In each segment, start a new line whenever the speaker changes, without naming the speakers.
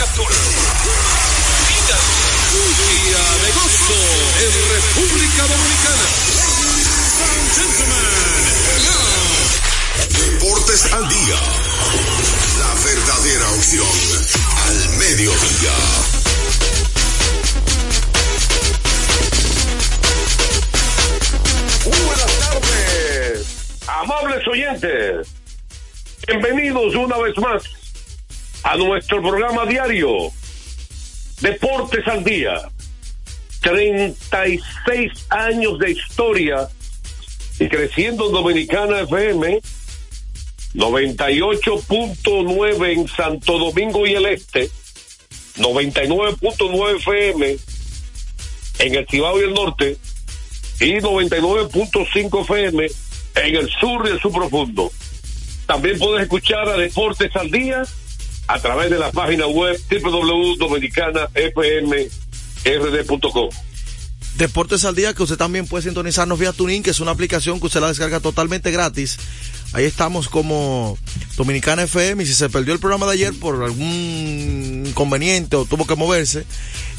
Captura. Un día de gozo en República Dominicana.
Deportes al día. La verdadera opción al mediodía.
Buenas tardes, amables oyentes. Bienvenidos una vez más a nuestro programa diario Deportes al Día. 36 años de historia y creciendo en Dominicana FM. 98.9 en Santo Domingo y el Este. 99.9 FM en el Cibao y el Norte. Y 99.5 FM en el sur y el sur profundo. También puedes escuchar a Deportes al Día a través de la página web www.dominicanafmrd.com.
Deportes al día que usted también puede sintonizarnos vía Tuning, que es una aplicación que usted la descarga totalmente gratis. Ahí estamos como Dominicana FM y si se perdió el programa de ayer por algún inconveniente o tuvo que moverse,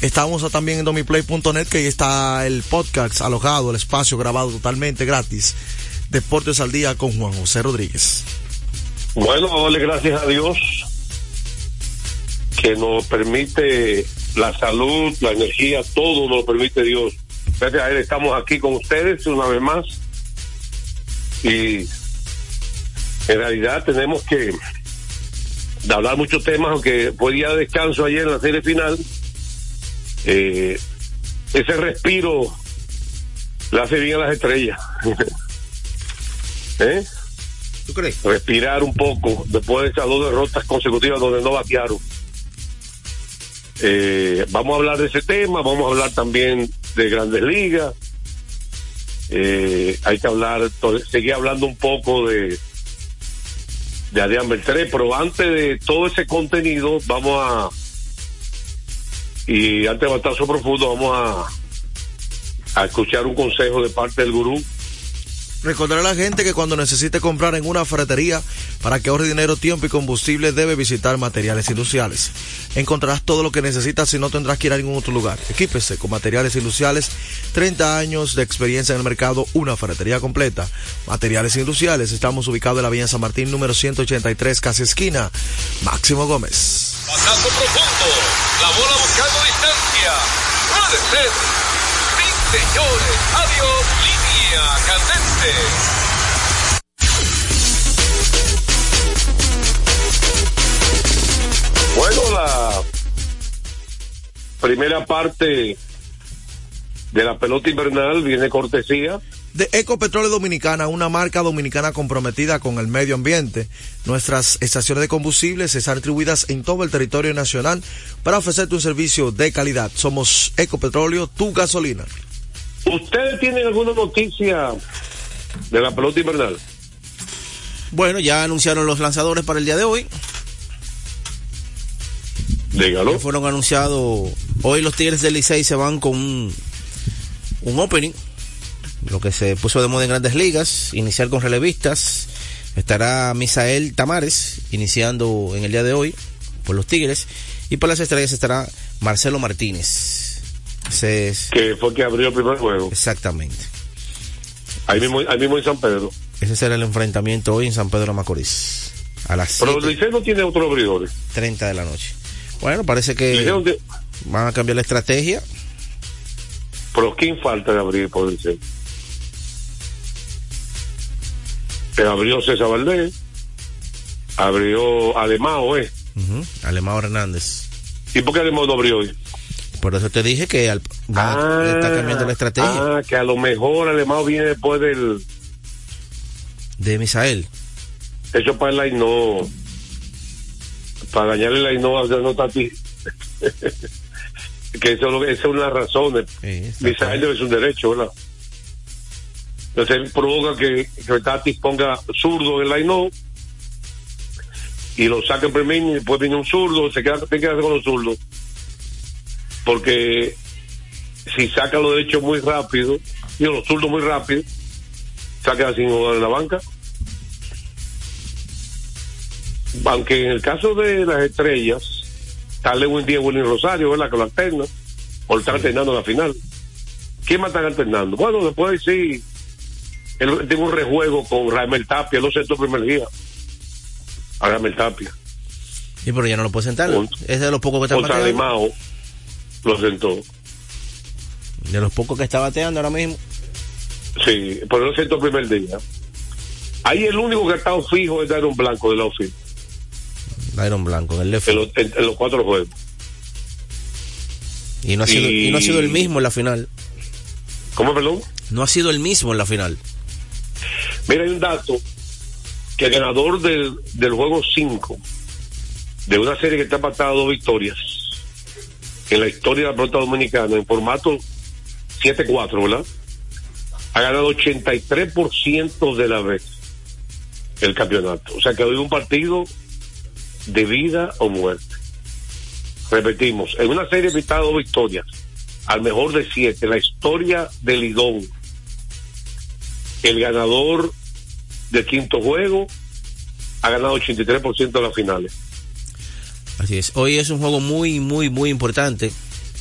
estamos también en domiplay.net que ahí está el podcast alojado, el espacio grabado totalmente gratis. Deportes al día con Juan José Rodríguez.
Bueno, dale gracias a Dios que nos permite la salud, la energía, todo nos lo permite Dios. Gracias a Él estamos aquí con ustedes una vez más. Y en realidad tenemos que hablar muchos temas, aunque fue día de descanso ayer en la serie final. Eh, ese respiro le hace bien a las estrellas. ¿Eh?
¿Tú crees?
Respirar un poco después de esas dos derrotas consecutivas donde no batearon. Eh, vamos a hablar de ese tema, vamos a hablar también de grandes ligas. Eh, hay que hablar, seguir hablando un poco de de Adrián Beltré, pero antes de todo ese contenido, vamos a y antes de batazo profundo, vamos a a escuchar un consejo de parte del gurú
Recordar a la gente que cuando necesite comprar en una ferretería para que ahorre dinero, tiempo y combustible debe visitar materiales industriales. Encontrarás todo lo que necesitas y no tendrás que ir a ningún otro lugar. Equípese con materiales industriales, 30 años de experiencia en el mercado, una ferretería completa. Materiales industriales, estamos ubicados en la Villa San Martín número 183, casi esquina. Máximo Gómez.
Batazo profundo, la bola buscando distancia. Puede ser. Sí, señores, adiós, candente.
Bueno, la primera parte de la pelota invernal viene cortesía
de Ecopetróleo Dominicana, una marca dominicana comprometida con el medio ambiente. Nuestras estaciones de combustibles están distribuidas en todo el territorio nacional para ofrecerte un servicio de calidad. Somos Ecopetróleo, tu gasolina.
¿Ustedes tienen alguna noticia de la pelota invernal?
Bueno, ya anunciaron los lanzadores para el día de hoy.
Dígalo.
fueron anunciados. Hoy los Tigres del Licey se van con un, un opening, lo que se puso de moda en grandes ligas, iniciar con relevistas. Estará Misael Tamares iniciando en el día de hoy por los Tigres. Y por las estrellas estará Marcelo Martínez.
Que fue que abrió el primer juego.
exactamente.
Ahí mismo, ahí mismo en San Pedro.
Ese será el enfrentamiento hoy en San Pedro de Macorís. A las
Pero el
7:30
Licey no tiene otros abridores.
de la noche. Bueno, parece que van a cambiar la estrategia.
Pero ¿quién falta de abrir por el Licey? Que abrió César Valdés, abrió Alemao, ¿eh?
Ujú, Alemão Hernández.
¿Y por qué Alemao no abrió hoy?
Por eso te dije que al, va- le está cambiando la estrategia
Ah, que a lo mejor Alemao viene después del...
de Misael.
Eso para el Ainhoa. Para dañarle el Ainhoa, no está aquí. que eso, es una razón.
Sí, está
Misael debe ser un derecho, ¿verdad? Entonces él provoca que, que Tatis ponga zurdo en el Ainhoa y lo saca en primer y después viene un zurdo, se queda, tiene que quedarse con los zurdos. Porque si saca los derechos muy rápido, y los zurdos muy rápido, queda sin jugar en la banca. Aunque en el caso de las estrellas, está Lewin Díaz, Willy Rosario, ¿verdad? Que lo alterna, o lo están alternando la final. ¿Quién más están alternando? Bueno, después sí, él tiene un rejuego con Ramel Tapia, no sé tu primer día. A Ramel Tapia.
Sí, pero ya no lo puede sentar. Es de los pocos que está.
Alemao lo sentó.
De los pocos que está bateando ahora mismo.
Sí, pero lo sentó el primer día. Ahí el único que ha estado fijo es Dairon Blanco de la oficina,
Iron Blanco, en el left.
en los, en- en los cuatro juegos.
Y no, ha sido,
y-
y no ha sido el mismo en la final.
¿Cómo, perdón?
No ha sido el mismo en la final.
Mira, hay un dato que el ganador del, del juego 5 de una serie que está empatada a dos victorias en la historia de la pelota dominicana en formato 7-4, ¿verdad? Ha ganado 83% de la vez el campeonato. O sea que hoy un partido de vida o muerte. Repetimos, en una serie empatada a dos victorias, al mejor de siete, la historia del Lidón el ganador del quinto juego ha ganado 83% de las finales.
Así es. Hoy es un juego muy, muy, muy importante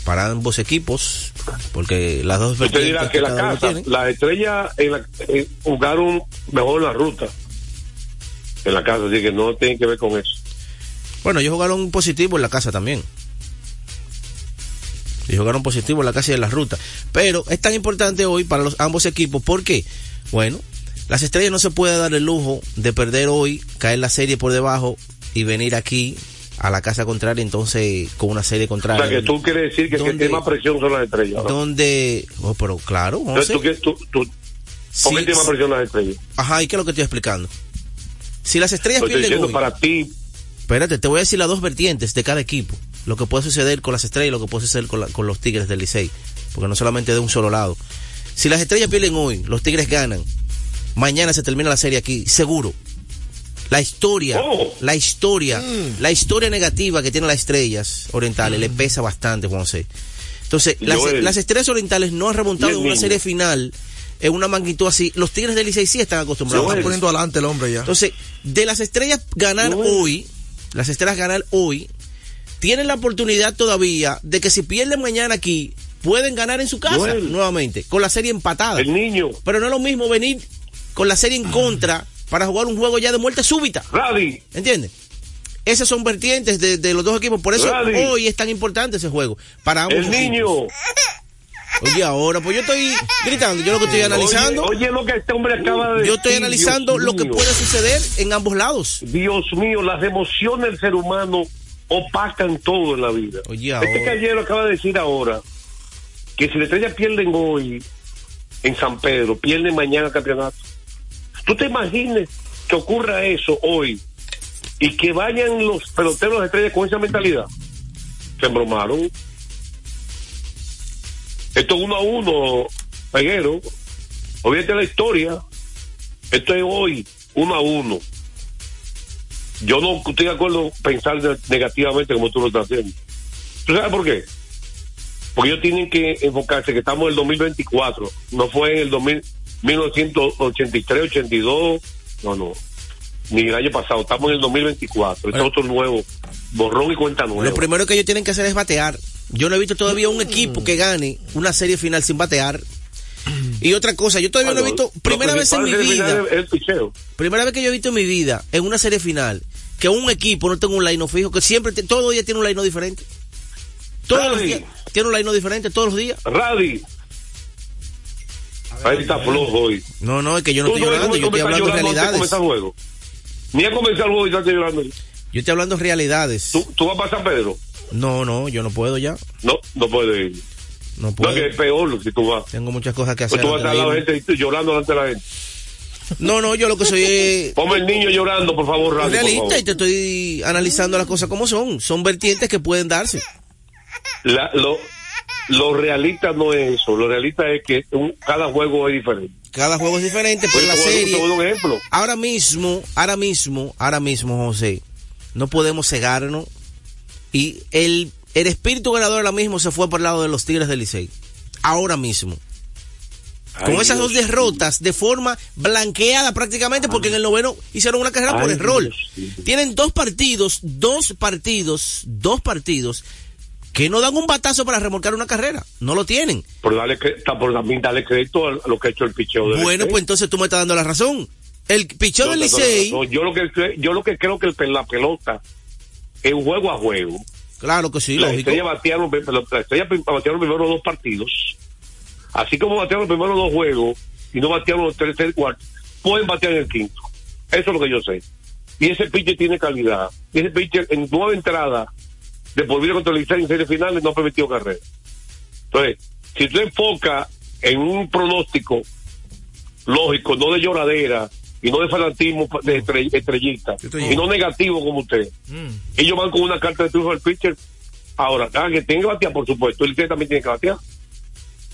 para ambos equipos. Porque las dos
Usted dirá
vertientes
que la casa, las estrellas en la- eh, jugaron mejor la ruta en la casa, así que no tiene que ver con eso.
Bueno, ellos jugaron positivo en la casa también. Y jugaron positivo en la casa y en la ruta. Pero es tan importante hoy para los ambos equipos. ¿Por qué? Bueno, las estrellas no se puede dar el lujo de perder hoy, caer la serie por debajo y venir aquí a la casa contraria entonces con una serie
O
contraria.
sea, que tú quieres decir que el que
¿Dónde-
tiene más presión son las estrellas. ¿no?
Donde, oh, pero claro,
Entonces. ¿tú, tú, tú- ¿por qué
Sí,
tiene más presión las estrellas?
Ajá, ¿y qué es lo que estoy explicando? Si las estrellas
estoy
pierden hoy,
para ti.
Espérate, te voy a decir las dos vertientes de cada equipo. Lo que puede suceder con las estrellas y lo que puede suceder con, la- con los Tigres del Licey. Porque no solamente de un solo lado. Si las estrellas pierden hoy, los Tigres ganan. Mañana se termina la serie aquí, seguro. La historia,
Oh.
la historia, la historia negativa que tienen las estrellas orientales le pesa bastante, Juan José. Entonces, las, estrellas orientales no han remontado en una serie final en una magnitud así. Los Tigres del Licey sí están acostumbrados.
Está
a eso.
poniendo adelante el hombre ya.
Entonces, de las estrellas ganar hoy, las estrellas ganar hoy, tienen la oportunidad todavía de que si pierden mañana aquí, pueden ganar en su casa nuevamente, con la serie empatada.
El niño,
Pero no es lo mismo venir con la serie en contra para jugar un juego ya de muerte súbita. ¿Entiendes? Esas son vertientes de, de los dos equipos. Por eso hoy es tan importante ese juego. Para ambos
el
equipos.
niño.
Oye, ahora, pues yo estoy gritando. Yo lo que estoy analizando.
Oye, oye lo que este hombre acaba de
yo estoy
decir,
analizando
Dios
lo que puede suceder en ambos lados.
Dios mío, las emociones del ser humano opacan todo en la vida.
Oye,
este
ahora.
caballero acaba de decir ahora que si las estrellas pierden hoy en San Pedro, pierden mañana el campeonato. ¿Tú te imaginas que ocurra eso hoy y que vayan los peloteros de las estrellas con esa mentalidad? Se embromaron. Esto es uno a uno, Peguero. Olvídate la historia. Esto es hoy, uno a uno. Yo no estoy de acuerdo en pensar negativamente como tú lo estás haciendo. ¿Tú sabes por qué? Porque ellos tienen que enfocarse que estamos en el 2024, no fue en el 2000, 1983, 82, no, no, ni el año pasado, estamos en el 2024, este es otro nuevo, borrón y cuenta nueva.
Lo primero que ellos tienen que hacer es batear. Yo no he visto todavía un equipo que gane una serie final sin batear. Y otra cosa, yo todavía no he visto, primera vez en mi vida,
El
primera vez que yo he visto en mi vida, en una serie final, que un equipo no tenga un line fijo, que siempre, los días tiene un line diferente. Todos los días tiene un line diferente, todos los días.
Radi. Ahí está flojo hoy.
No, no, es que yo no estoy llorando, yo estoy hablando de realidades.
comenzar juego. Ni ha comenzado el juego y estás llorando.
Yo estoy hablando de realidades.
¿Tú, tú vas para San Pedro?
No, no, yo no puedo ya.
No, no puedes ir.
No
No,
puedo.
que es peor si tú vas.
Tengo muchas cosas que hacer.
Pues tú vas a
irme.
gente y tú llorando delante de la gente.
No, no, yo lo que soy es
Ponme el niño llorando, por favor, por
realista
favor.
y te estoy analizando las cosas como son. Son vertientes que pueden darse.
La- lo, lo realista no es eso. Lo realista es que un- cada juego es diferente.
Cada juego es diferente, pero la serie.
dar un ejemplo.
Ahora mismo, ahora mismo, ahora mismo, José, no podemos cegarnos. Y el, el espíritu ganador ahora mismo se fue por el lado de los Tigres del Licey. Ahora mismo. Con esas
Dios
dos derrotas de forma blanqueada prácticamente porque en el noveno hicieron una carrera por error.
Dios.
Tienen dos partidos, dos partidos, dos partidos que no dan un batazo para remolcar una carrera. No lo tienen.
Por, darle, por también darle crédito a lo que ha hecho el picheo del
Bueno,
Licey.
pues entonces tú me estás dando la razón. El picheo
No,
del
no,
Licey,
no, yo lo que yo lo que creo que el- la pelota es juego a juego.
claro que sí,
la
lógico.
estrella batearon, la estrella batearon los primeros dos partidos. Así como batearon los primeros dos juegos y no batearon los tercer y cuarto, pueden batear en el quinto. Eso es lo que yo sé. Y ese pitcher tiene calidad. Y ese pitcher en nueva entrada de por vida contra el Licey en series finales no ha permitido carrera. Entonces, si tú enfocas en un pronóstico lógico, no de lloradera y no de fanatismo de estrell- estrellista, y no negativo como usted, ellos van con una carta de triunfo del pitcher. Ahora, ah, que tiene que batear, por supuesto, el Licey también tiene que batear.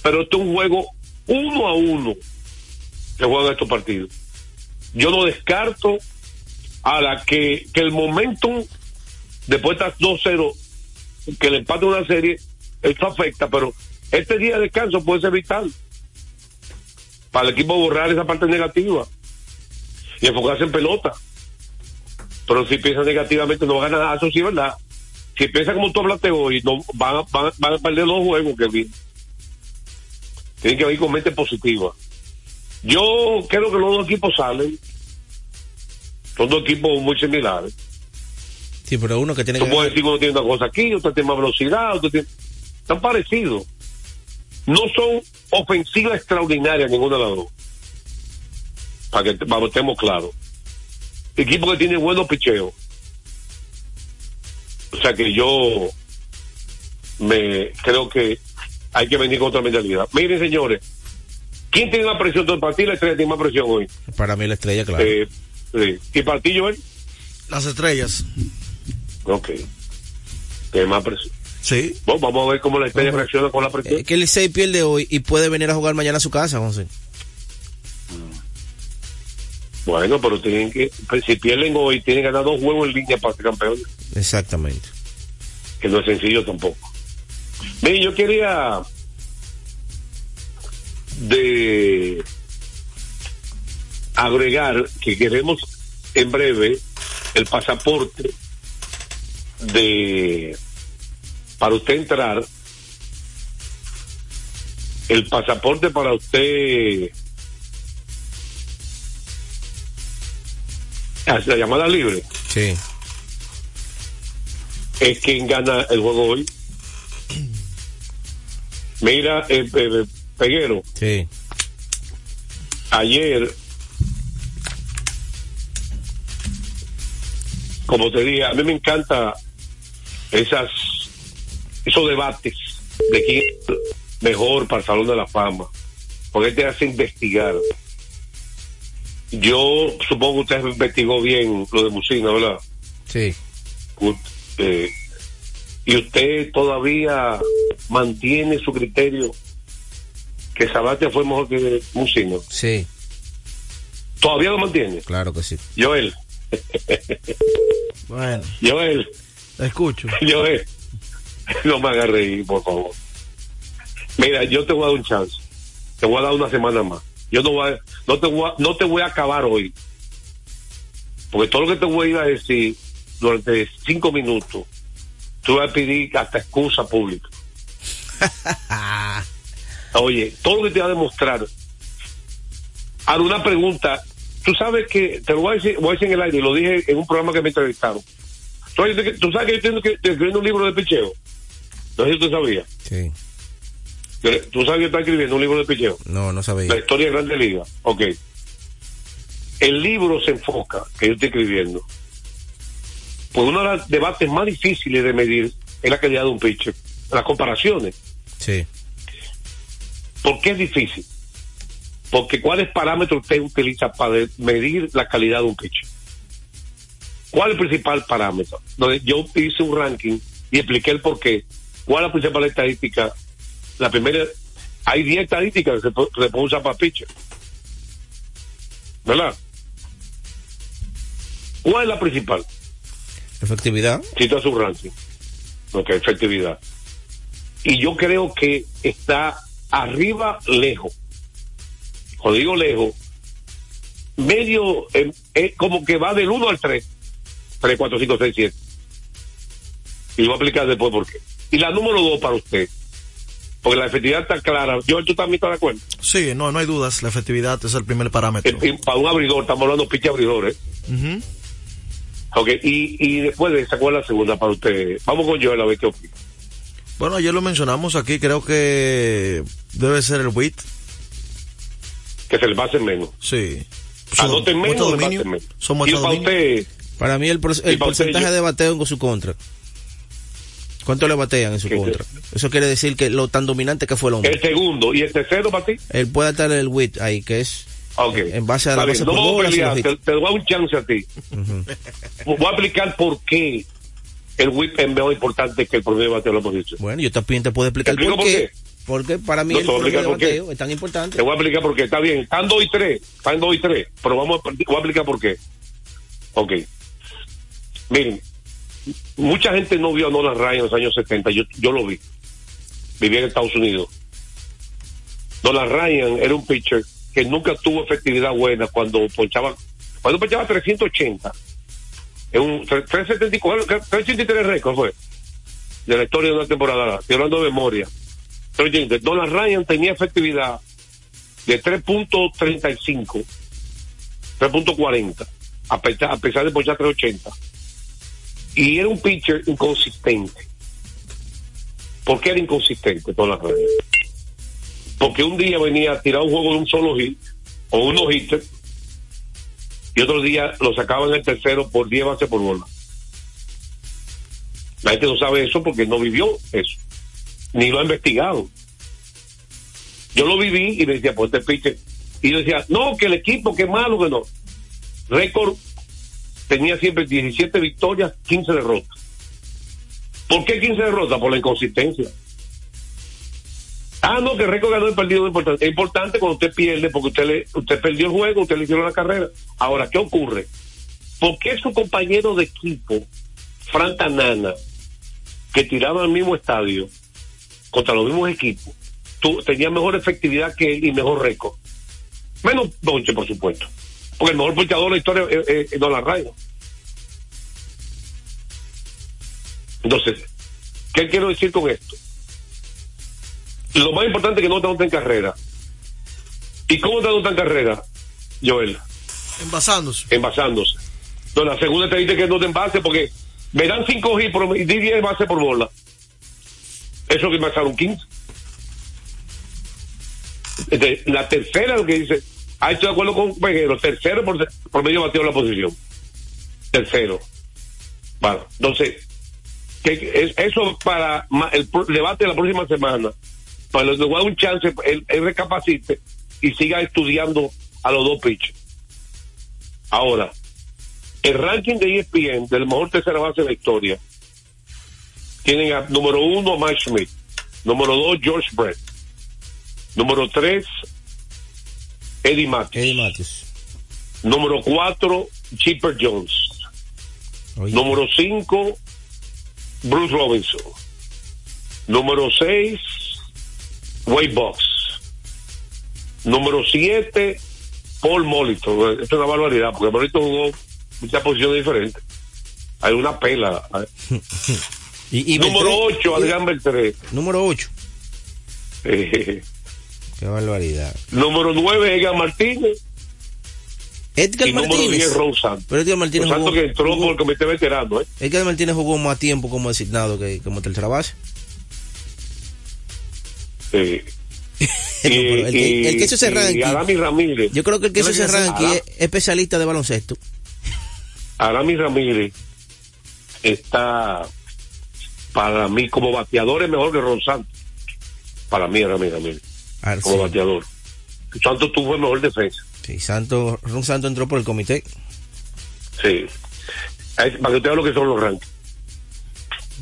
Pero esto es un juego uno a uno que juegan estos partidos. Yo no descarto a la que, que el momentum, después de estas 2-0, que le empate una serie, esto afecta, pero este día de descanso puede ser vital para el equipo borrar esa parte negativa y enfocarse en pelota. Pero si piensa negativamente no va a ganar nada, eso sí verdad. Si piensa como tú hablaste hoy, no, van, a- van, van a perder dos juegos que vienen. Tienen que ir con mente positiva. Yo creo que los dos equipos salen. Son dos equipos muy similares.
Sí, pero uno que tiene
Tú
que
puedes decir que uno tiene una cosa aquí, otro tiene más velocidad, otro tiene... Están parecidos. No son ofensivas extraordinarias ninguna de las dos. Para que para que estemos claros. Equipo que tiene buenos picheos. O sea que yo me creo que hay que venir con otra mentalidad. Miren, señores, ¿quién tiene más presión del partido? La estrella tiene más presión hoy.
para mí la estrella, claro.
Eh, sí. ¿Y partido él?
Las estrellas.
Ok. Presión.
Sí.
Bueno, vamos a ver cómo la
Hombre.
reacciona con la presión.
Eh, que el Licey pierde hoy y puede venir a jugar mañana a su casa, José.
Bueno, pero tienen que, pues, si pierden hoy, tienen que ganar dos juegos en línea para ser campeones,
Exactamente.
que no es sencillo tampoco. Mire, yo quería de agregar que queremos en breve el pasaporte de para usted entrar el pasaporte para usted la llamada libre
Sí.
es quien gana el juego hoy. Mira, eh, eh, Peguero,
Sí.
ayer, como te dije, a mí me encanta esas esos debates de quién es mejor para el Salón de la Fama, porque te hace investigar. Yo supongo que usted investigó bien lo de Musina, ¿verdad?
Sí.
Eh, y usted todavía mantiene su criterio que Sabatia fue mejor que Musino.
Sí.
Todavía lo mantiene.
Claro que sí.
Joel,
Bueno,
Joel,
te escucho.
Joel. no me hagas reír, por favor. Mira, yo te voy a dar un chance. Te voy a dar una semana más. Yo no, voy a- no, te, voy a, no te voy a acabar hoy. Porque todo lo que te voy a ir a decir durante cinco minutos, tú vas a pedir hasta excusa pública. Oye, todo lo que te va a demostrar. Ahora, una pregunta. Tú sabes que, te lo voy a decir, voy a decir en el aire, lo dije en un programa que me entrevistaron. Tú, sabes que- tú sabes que yo tengo que estoy escribiendo un libro de picheo. No sé si tú sabías.
Sí.
Tú sabes que está escribiendo un libro de picheo.
No, no sabía.
La historia de Grande Liga. Ok. El libro se enfoca, que yo estoy escribiendo, pues uno de los debates más difíciles de medir es la calidad de un pitcher. Las comparaciones.
Sí.
¿Por qué es difícil? Porque ¿cuáles parámetros usted utiliza para medir la calidad de un pitcher? ¿Cuál es el principal parámetro? Donde yo hice un ranking y expliqué el por qué. ¿Cuál es la principal estadística? La primera, hay 10 estadísticas que se pueden usar para pitcher. ¿Verdad? ¿Cuál es la principal?
Efectividad.
Cita su ranking. Ok, efectividad. Y yo creo que está arriba lejos. Cuando digo lejos, medio, eh, eh, como que va del 1 al 3. 3, 4, 5, 6, 7. Y lo voy a explicar después por qué. Y la número 2 para usted. Porque la efectividad está clara. Yo, tú también estás de acuerdo.
Sí, no, no hay dudas. La efectividad es el primer parámetro.
Eh, eh, para un abridor, estamos hablando de piche abridores.
Ujú.
Ok, y, y después de esa, ¿cuál es la segunda para usted? Vamos con Joel a ver qué opina.
Bueno, ayer lo mencionamos aquí. Creo que debe ser el WIT.
Que se le pase menos.
Sí.
Anoten menos,
dominio.
menos.
Son
y
mucho
para usted,
Para mí el, el porcentaje de bateo en su contra. ¿Cuánto le batean en su contra? Eso quiere decir que lo tan dominante que fue el hombre.
el segundo y el tercero para ti.
Él puede estar el WIT ahí, que es
Ok.
en base a la base
no
por
pelear, te, doy un chance a ti. Voy a explicar por qué el whip es mejor importante que el promedio de bateo de la posición.
Bueno, yo también te puedo explicar
¿Te explico
por
por
qué.
qué?
Porque para mí
No,
el
te voy a
promedio de
explicar por qué.
bateo es tan importante.
Te voy a explicar por qué. Está bien, están 2 y 3. Están 2 y 3. Pero vamos a, voy a explicar por qué. Ok. Miren, mucha gente no vio a Nolan Ryan en los años 70. Yo, yo lo vi. Vivía en Estados Unidos. Nolan Ryan era un pitcher que nunca tuvo efectividad buena cuando ponchaba. Cuando ponchaba 380. En un 374, 383 récord fue. De la historia de una temporada. Estoy hablando de memoria. 383. Nolan Ryan tenía efectividad de 3.35, 3.40, a pesar, a pesar de ponchar 380. Y era un pitcher inconsistente. ¿Por qué era inconsistente Nolan Ryan? Porque un día venía a tirar un juego de un solo hit, o unos hitter, y otro día lo sacaban en el tercero por 10 bases por bola. La gente no sabe eso porque no vivió eso, ni lo ha investigado. Yo lo viví y me decía, pues este pitcher. Y yo decía, no, que el equipo, que malo, que no. Récord tenía siempre 17 victorias, 15 derrotas. ¿Por qué 15 derrotas? Por la inconsistencia. Ah, no, que récord ganó el partido importante. Es importante cuando usted pierde porque usted le, usted perdió el juego, usted le hicieron la carrera. Ahora, ¿qué ocurre? ¿Por qué su compañero de equipo, Fran Tanana, que tiraba al mismo estadio, contra los mismos equipos, tenía mejor efectividad que él y mejor récord? Menos bonche, por supuesto. Porque el mejor ponchador de la historia es, es, es Nolan Ryan. Entonces, ¿qué quiero decir con esto? Lo más importante es que no te anoten en carrera. ¿Y cómo te anotan en carrera, Joel?
Envasándose.
Envasándose. Entonces, la segunda te dice que no te envase porque me dan 5 hits por, y di 10 bases por bola. Eso que envasaron 15. Entonces, la tercera lo que dice, ah, estoy de acuerdo con Peguero, tercero por, por medio bateo de la posición. Tercero. Vale, entonces, que es, eso para el debate de la próxima semana, para los dar un chance, él, recapacite y siga estudiando a los dos pitchers. Ahora, el ranking de ESPN del mejor tercera base de la historia tienen a número uno Mike Schmidt, número dos George Brett, número tres Eddie Matthews,
Eddie Matthews.
número cuatro Chipper Jones,
Oye,
número cinco Bruce Robinson, Número 6, Wade Box. Número 7, Paul Molito. Esto es una barbaridad, porque Molito jugó muchas posiciones diferentes. Hay una pela.
Y, y
Número
Beltré-
8, Adrián Beltré.
Número 8.
Eh,
Qué barbaridad.
número 9, Edgar Martínez.
Edgar
y número 10,
Martínez.
Ron Santos.
Pero Edgar Martínez jugó,
que entró
jugó-
por el comité veterano, ¿eh?
Edgar Martínez jugó más tiempo como designado que como tercera base.
Eh,
No, el, que, el que hizo ese
y
ranking,
Arami Ramírez.
yo creo que el que hizo es especialista de baloncesto.
Arami Ramírez está para mí como bateador es mejor que Ron Santos. Para mí, Arami Ramírez,
Ah,
como bateador. Santos tuvo el mejor defensa.
Sí, Santos, Ron Santos entró por el comité.
Sí. Para que usted vea lo que son los rankings.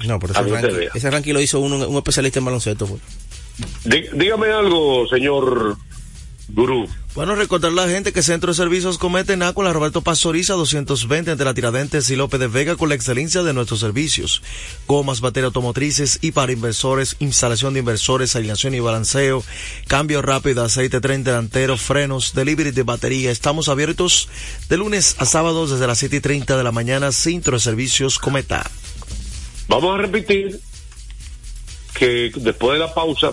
No, pero ese ranking, ese ranking lo hizo uno- un especialista en baloncesto. fue.
Dí- dígame algo, señor Gurú.
Bueno, recordar a la gente que Centro de Servicios Comete Naco en la Roberto Pastoriza 220 entre la Tiradentes y López de Vega con la excelencia de nuestros servicios. Gomas, baterías automotrices y para inversores, instalación de inversores, alineación y balanceo, cambio rápido, aceite tren delantero, frenos, delivery de batería. Estamos abiertos de lunes a sábados desde las 7 y 30 de la mañana. Centro de Servicios Cometa.
Vamos a repetir que después de la pausa,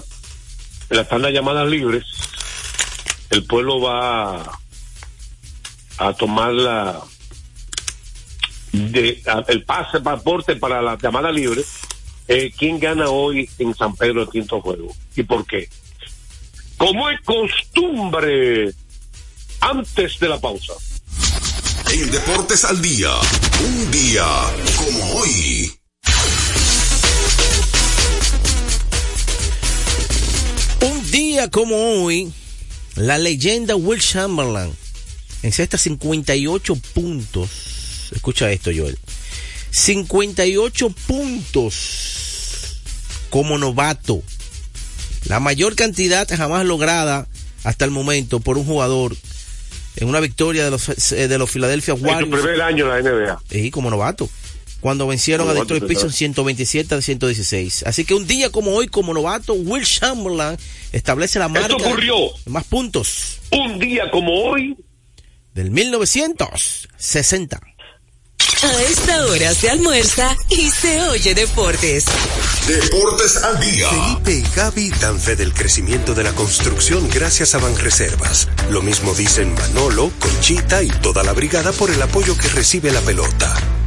en las llamadas libres, el pueblo va a tomar la de, a- el pase pasaporte para la llamada libre. Eh, ¿Quién gana hoy en San Pedro de Quinto Juego? ¿Y por qué? Como es costumbre, antes de la pausa.
En Deportes al Día, un día como hoy.
Un día como hoy, la leyenda Will Chamberlain encesta 58 puntos. Escucha esto, Joel. 58 puntos como novato. La mayor cantidad jamás lograda hasta el momento por un jugador en una victoria de los, eh, de los Philadelphia
En su
Warriors
primer año en la NBA.
y como novato. Cuando vencieron a
Como
Detroit Pistons
¿verdad?
127 a 116. Así que un día como hoy, como novato, Will Chamberlain establece la marca
Esto ocurrió
de más puntos
un día como hoy.
del 1960.
A esta hora se almuerza y se oye deportes.
Deportes al Día.
Felipe y Gaby dan fe del crecimiento de la construcción gracias a Banreservas. Lo mismo dicen Manolo, Conchita y toda la brigada por el apoyo que recibe la pelota.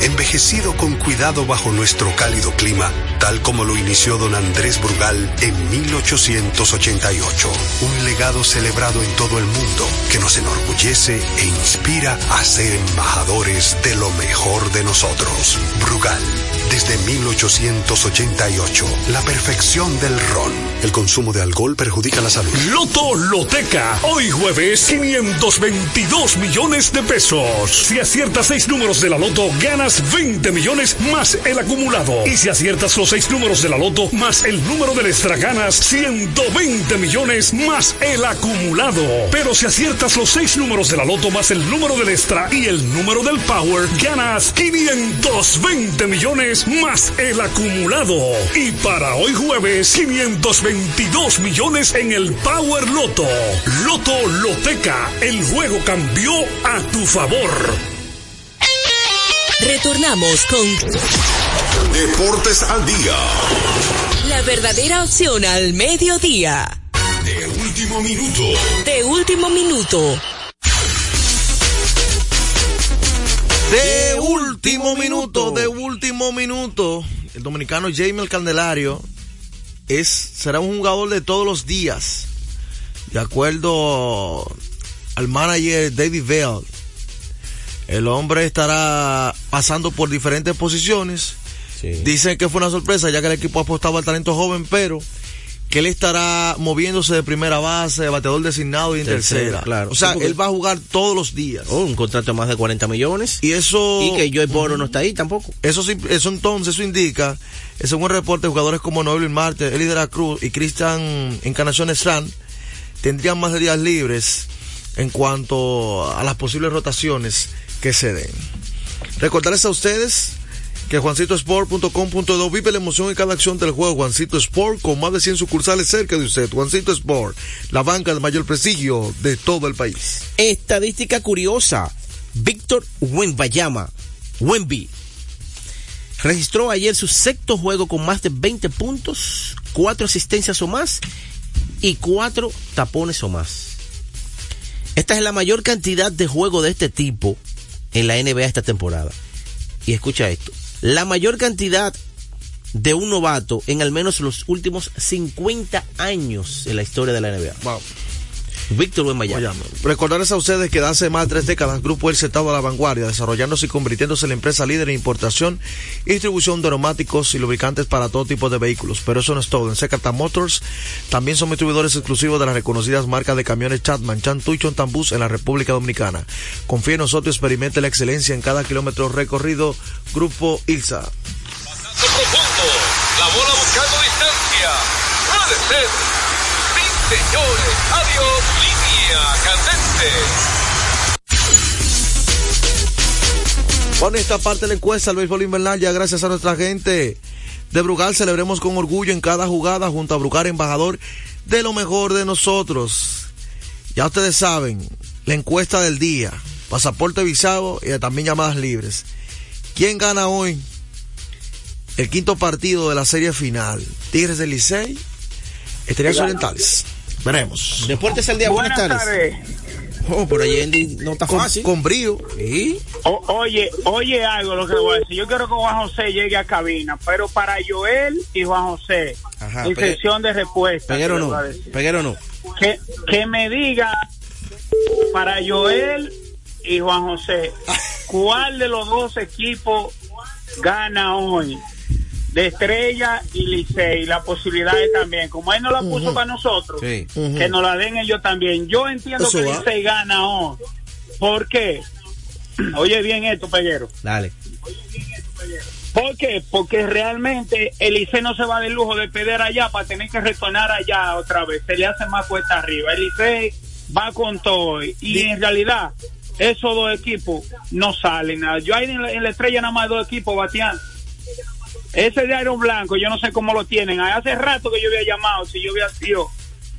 envejecido con cuidado bajo nuestro cálido clima, tal como lo inició don Andrés Brugal en 1888. Un legado celebrado en todo el mundo que nos enorgullece e inspira a ser embajadores de lo mejor de nosotros. Brugal, desde 1888, la perfección del ron. El consumo de alcohol perjudica la salud.
Loto Loteca. Hoy jueves, 522 millones de pesos. Si aciertas seis números de la Loto, ganas 20 millones más el acumulado. Y si aciertas los seis números de la Loto más el número del extra, ganas 120 millones más el acumulado. Pero si aciertas los seis números de la Loto más el número del extra y el número del Power, ganas 520 millones más el acumulado. Y para hoy jueves, 522 millones en el Power Loto. Loto Loteca, el juego cambió a tu favor.
Retornamos con
Deportes al Día.
la verdadera opción al mediodía.
De último minuto.
De último minuto.
De último minuto, de último minuto. El dominicano Jamie el Candelario es, será un jugador de todos los días. De acuerdo al manager David Bell, el hombre estará pasando por diferentes posiciones.
Sí.
Dicen que fue una sorpresa ya que el equipo apostaba al talento joven, pero que él estará moviéndose de primera base, de bateador designado y en
Tercera,
tercera.
claro.
O sea,
Sí,
él va a jugar todos los días.
Oh, un contrato de más de 40 millones.
Y eso...
Y que Joey Boro no está ahí tampoco.
Eso, sí- eso entonces, eso indica, eh, según el reporte, jugadores como Noel Marte, Eli de la Cruz y Cristian Encarnación Strand tendrían más días libres en cuanto a las posibles rotaciones que se den. Recordarles a ustedes que juancitosport.com.do vive la emoción en cada acción del juego Juancito Sport con más de 100 sucursales cerca de usted. Juancito Sport, la banca de mayor prestigio de todo el país.
Estadística curiosa. Víctor Wembayama, Wemby, registró ayer su sexto juego con más de 20 puntos, cuatro asistencias o más y cuatro tapones o más. Esta es la mayor cantidad de juego de este tipo en la NBA esta temporada. Y escucha esto, la mayor cantidad de un novato en al menos los últimos 50 años en la historia de la NBA.
Wow.
Víctor Wembayama.
Miami. Recordarles a ustedes que de hace más de tres décadas Grupo El se estado a la vanguardia, desarrollándose y convirtiéndose en la empresa líder en importación y distribución de neumáticos y lubricantes para todo tipo de vehículos. Pero eso no es todo. En Secata Motors también son distribuidores exclusivos de las reconocidas marcas de camiones Chatman, Chantu y Chontambus en la República Dominicana. Confíe en nosotros y experimente la excelencia en cada kilómetro recorrido. Grupo ILSA.
Pasazo profundo. La bola buscando distancia. Puede ser. Sí, señores. Adiós. Línea candente.
Con esta parte de la encuesta del béisbol invernal, ya gracias a nuestra gente de Brugal, celebremos con orgullo en cada jugada junto a Brugal, embajador de lo mejor de nosotros. Ya ustedes saben, la encuesta del día, pasaporte visado y también llamadas libres. ¿Quién gana hoy? El quinto partido de la serie final. Tigres del Licey, Estrellas Orientales. Veremos.
Deportes al día, buenas,
Buenas
tardes.
tardes.
Oh, por ahí Andy no está
Con,
fácil.
con brío.
¿Sí?
O- oye, oye algo lo que voy a decir. Yo quiero que Juan José llegue a cabina, pero para Joel y Juan José,
Ajá,
sesión de respuesta.
Peguero no. Peguero no.
Que, que me diga para Joel y Juan José, ¿cuál de los dos equipos gana hoy? De Estrella y Licey, la posibilidad es también, como él no la puso para nosotros,
Sí.
que nos la den ellos también. Yo entiendo
Eso
que
va.
Licey gana hoy. ¿Por qué? Oye bien esto, Peguero.
Dale.
¿Por qué? Porque realmente el Licey no se va del lujo de perder allá para tener que retornar allá otra vez. Se le hace más cuesta arriba. El Licey va con todo. Y en realidad, esos dos equipos no salen. nada. Yo hay en la, en la estrella nada más dos equipos bateando. Ese de Iron Blanco, yo no sé cómo lo tienen. Hace rato que yo había llamado, si yo había sido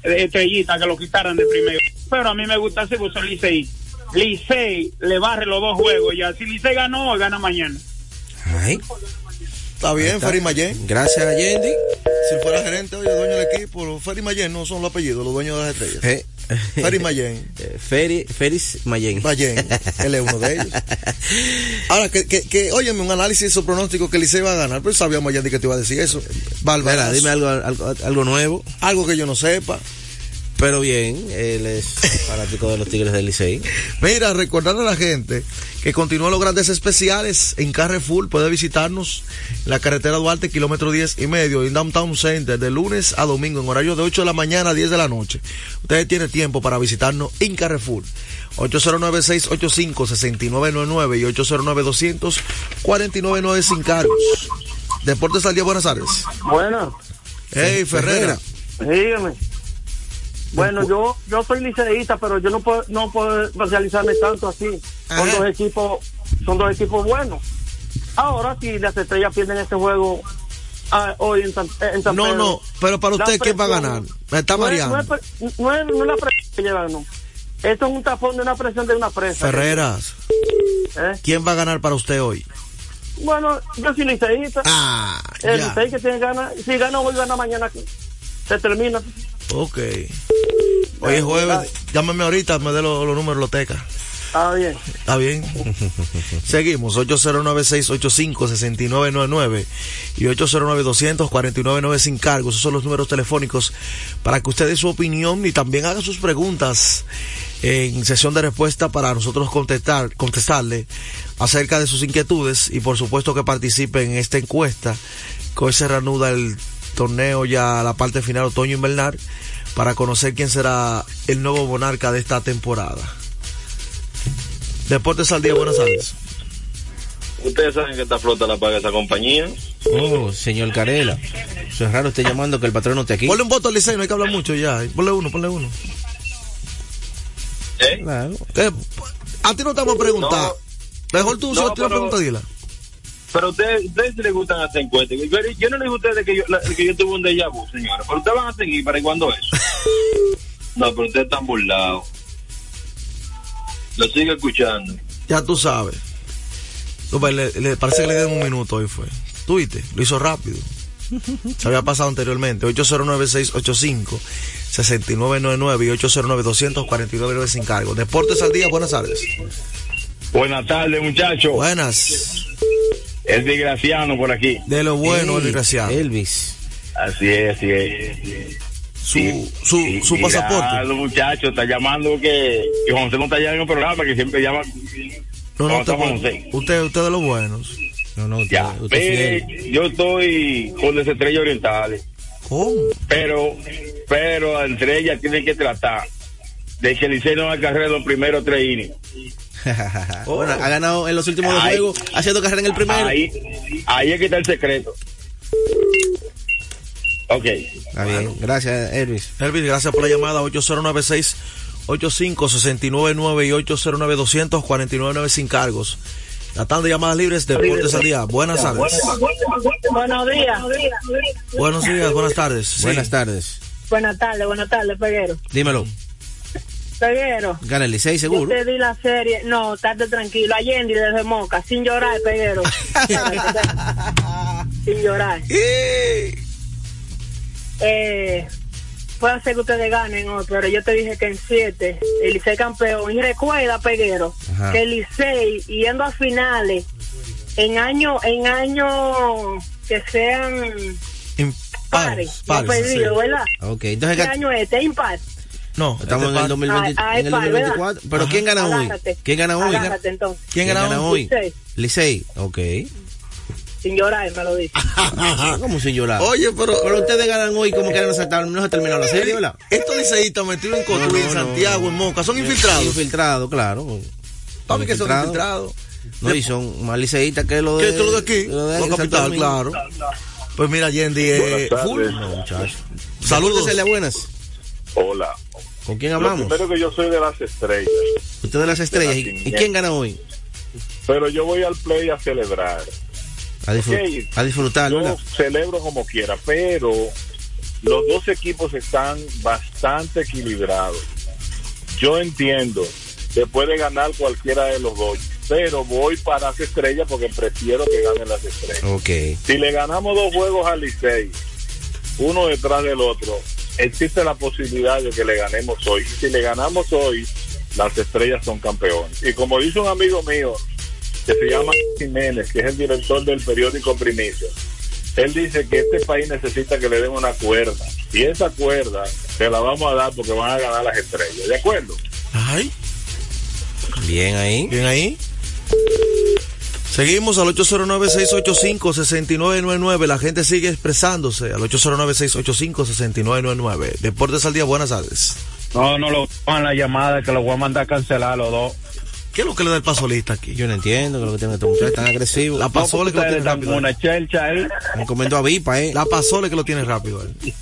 eh, estrellita, que lo quitaran de primero. Pero a mí me gusta ese son Licey. Licey le barre los dos juegos ya. Si Licey ganó, gana mañana.
Ay.
Está bien. Ferry Mayen.
Gracias, Yendi.
Si fuera gerente, oye, dueño del equipo, Ferry Mayen no son los apellidos, los dueños de las estrellas.
Eh,
Ferry Mayen.
eh, Feri, Feris Mayen.
Mayen, él es uno de ellos. Ahora, que, que, que óyeme, un análisis de su pronóstico que Licey va a ganar, pero sabía Mayen de que te iba a decir eso. Bárbara,
dime algo, algo, algo nuevo.
algo que yo no sepa.
Pero bien, él es fanático de los Tigres del Licey.
Mira, recordarle a la gente que continúan los grandes especiales en Carrefour. Puede visitarnos en la carretera Duarte, kilómetro 10 y medio, en Downtown Center, de lunes a domingo, en horario de 8 de la mañana a 10 de la noche. Ustedes tienen tiempo para visitarnos en Carrefour. 809-685-6999 y 809-200-4999 sin cargos. Deportes al día, buenas tardes.
Bueno,
Hey, Ferrera.
dígame. Bueno, yo yo soy liceísta, pero yo no puedo no puedo especializarme tanto así. Son dos equipos son dos equipos buenos. Ahora si las estrellas pierden este juego ah, hoy en San, en San
No,
Pedro,
no, pero para usted, ¿quién va a ganar? está mareando.
No es, no es- no es la presión que llevan, no. Esto es un tapón de una presión de una presa.
Ferreras,
¿Eh?
¿quién va a ganar para usted hoy?
Bueno, yo soy liceísta.
Ah,
el
ya.
Licey que tiene ganas, si gana hoy, gana mañana. Se termina.
Ok. Hoy es jueves. Llámame ahorita, me dé los, los números, los tecas.
Está bien.
Está bien. Seguimos, 809-685-6999 y 809-249-9 sin cargos. Esos son los números telefónicos para que usted dé su opinión y también haga sus preguntas en sesión de respuesta para nosotros contestar, contestarle acerca de sus inquietudes y por supuesto que participe en esta encuesta que hoy se reanuda el torneo ya a la parte final otoño invernal para conocer quién será el nuevo monarca de esta temporada. Deportes al día, buenas tardes.
Ustedes saben que esta flota la paga esa compañía.
Oh, señor Carela. Eso es raro, esté llamando que el patrón no esté aquí.
Ponle un voto al Licey, no hay que hablar mucho ya. Ponle uno, ponle uno.
¿Eh?
Claro.
Eh, a ti no te vamos a preguntar. Mejor tú,
No,
yo te a preguntar, dila.
Pero ustedes, ustedes sí les gustan hacer encuestas. Yo, yo no les dije a ustedes que yo, la- que yo tuve un déjà vu, señora. Pero ustedes van a seguir para cuando eso. No, pero ustedes están burlados. Lo sigo escuchando.
Ya tú sabes. No, pues, le, le- parece que le dieron un minuto hoy fue. Tú viste, lo hizo rápido. Se había pasado anteriormente. 809-685-6999 y 809-249 sin cargo. Deportes al día, buenas tardes.
Buenas tardes, muchachos.
Buenas.
El desgraciano por aquí.
De lo bueno, el desgraciado.
Elvis.
Así es, así es.
Su, su, su pasaporte.
Los muchachos está llamando que, que José no está allá en el programa, que siempre llama.
No, no,
¿Cómo está
usted,
José?
usted, usted de los buenos.
No, no, usted,
Ya,
usted
yo estoy con las estrellas orientales,
¿Cómo?
pero, pero la estrella tiene que tratar de que el Licey no acarree los primeros tres innings.
Bueno, ha ganado en los últimos dos juegos, haciendo carrera en el primero.
Ahí, ahí es que está el secreto. Ok.
Está bien, gracias, Elvis.
Elvis, gracias por la llamada. 8096 85 y 809 249 sin cargos. La tanda de llamadas libres, Deportes al día. Buenas tardes.
Buenos días.
Buenos días, buenas tardes. Sí.
Buenas tardes.
Buenas tardes, buenas tardes, Peguero.
Dímelo.
Peguero.
El Licey, seguro.
Yo te di la serie. No, estate tranquilo. Allende desde Moca, sin llorar, Peguero. sin llorar. Eh, puede ser que ustedes ganen otro, pero yo te dije que en siete, el Licey campeón. Y recuerda, Peguero,
Ajá.
que el Licey, yendo a finales, en año, en año que sean pares, no
pares,
perdido,
sí.
¿verdad?
Ok, entonces
¿Qué año es este? Impar.
No,
estamos en el, 2020
Ah, ah,
en el
es par,
2024. Pero
¿verdad?
¿quién gana hoy? ¿Quién gana hoy?
Agárrate, entonces.
¿Quién gana hoy?
Licey.
Licey, ok.
Sin llorar, me lo dice.
¿Cómo sin llorar?
Oye, pero.
Pero ustedes ganan hoy como que no se, no se ha terminado la serie, ¿verdad?
Estos liceístas metidos en Cotuí, en Santiago, en Moca, son infiltrados.
Infiltrados, claro.
Papi, que son infiltrados.
No, y son más liceístas que lo
¿Qué
de...
es lo de aquí?
lo de
capital, claro. Pues mira, Yendi, eh, full.
No, muchacho.
Saludos.
Désele buenas.
Hola.
¿Con quién
Lo
hablamos?
primero que yo soy de las estrellas,
Usted de las estrellas. ¿Y, y quién gana hoy?
pero yo voy al play a celebrar.
A, disfr- a disfrutar,
celebro como quiera, pero los dos equipos están bastante equilibrados. Yo entiendo que puede ganar cualquiera de los dos, pero voy para las estrellas porque prefiero que ganen las estrellas.
Ok.
Si le ganamos dos juegos al Licey, uno detrás del otro, existe la posibilidad de que le ganemos hoy. Si le ganamos hoy, las estrellas son campeones. Y como dice un amigo mío, que se llama Jiménez, que es el director del periódico Primicia, él dice que este país necesita que le den una cuerda. Y esa cuerda se la vamos a dar porque van a ganar las estrellas. ¿De acuerdo?
Ay.
Bien ahí.
Bien ahí. Seguimos al 809-685-6999. La gente sigue expresándose al 809-685-6999. Deportes al día, buenas tardes.
No, no lo van la llamada que lo voy a mandar a cancelar los dos.
¿Qué es lo que le da el pasolista aquí?
Yo no entiendo que lo que tiene estos muchachos tan agresivos.
La pasola que lo tiene rápido.
Como una chelcha ahí.
Me comentó a Vipa, ¿eh?
La pasola que lo tiene rápido. él.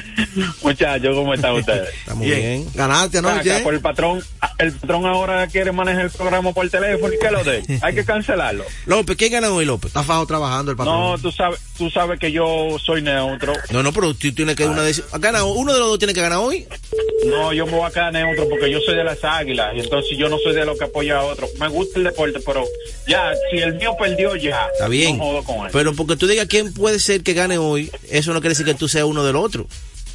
Muchachos, ¿cómo están ustedes?
Estamos bien.
Ganaste
Acá,
anoche.
por el patrón, el patrón ahora quiere manejar el programa por teléfono y que lo dé. Hay que cancelarlo.
López, ¿quién gana hoy, López?
Está fajo trabajando el patrón.
No, tú sabes, tú sabes que yo soy neutro.
No, no, pero tú tienes que una. Gana, uno de los dos tiene que ganar hoy.
No, yo me voy a quedar neutro porque yo soy de las águilas y entonces yo no soy de los que apoya a otro. Me gusta el deporte, pero ya, si el mío perdió, ya.
Está bien.
No jodo con él.
Pero porque tú digas quién puede ser que gane hoy, eso no quiere decir que tú seas uno del otro.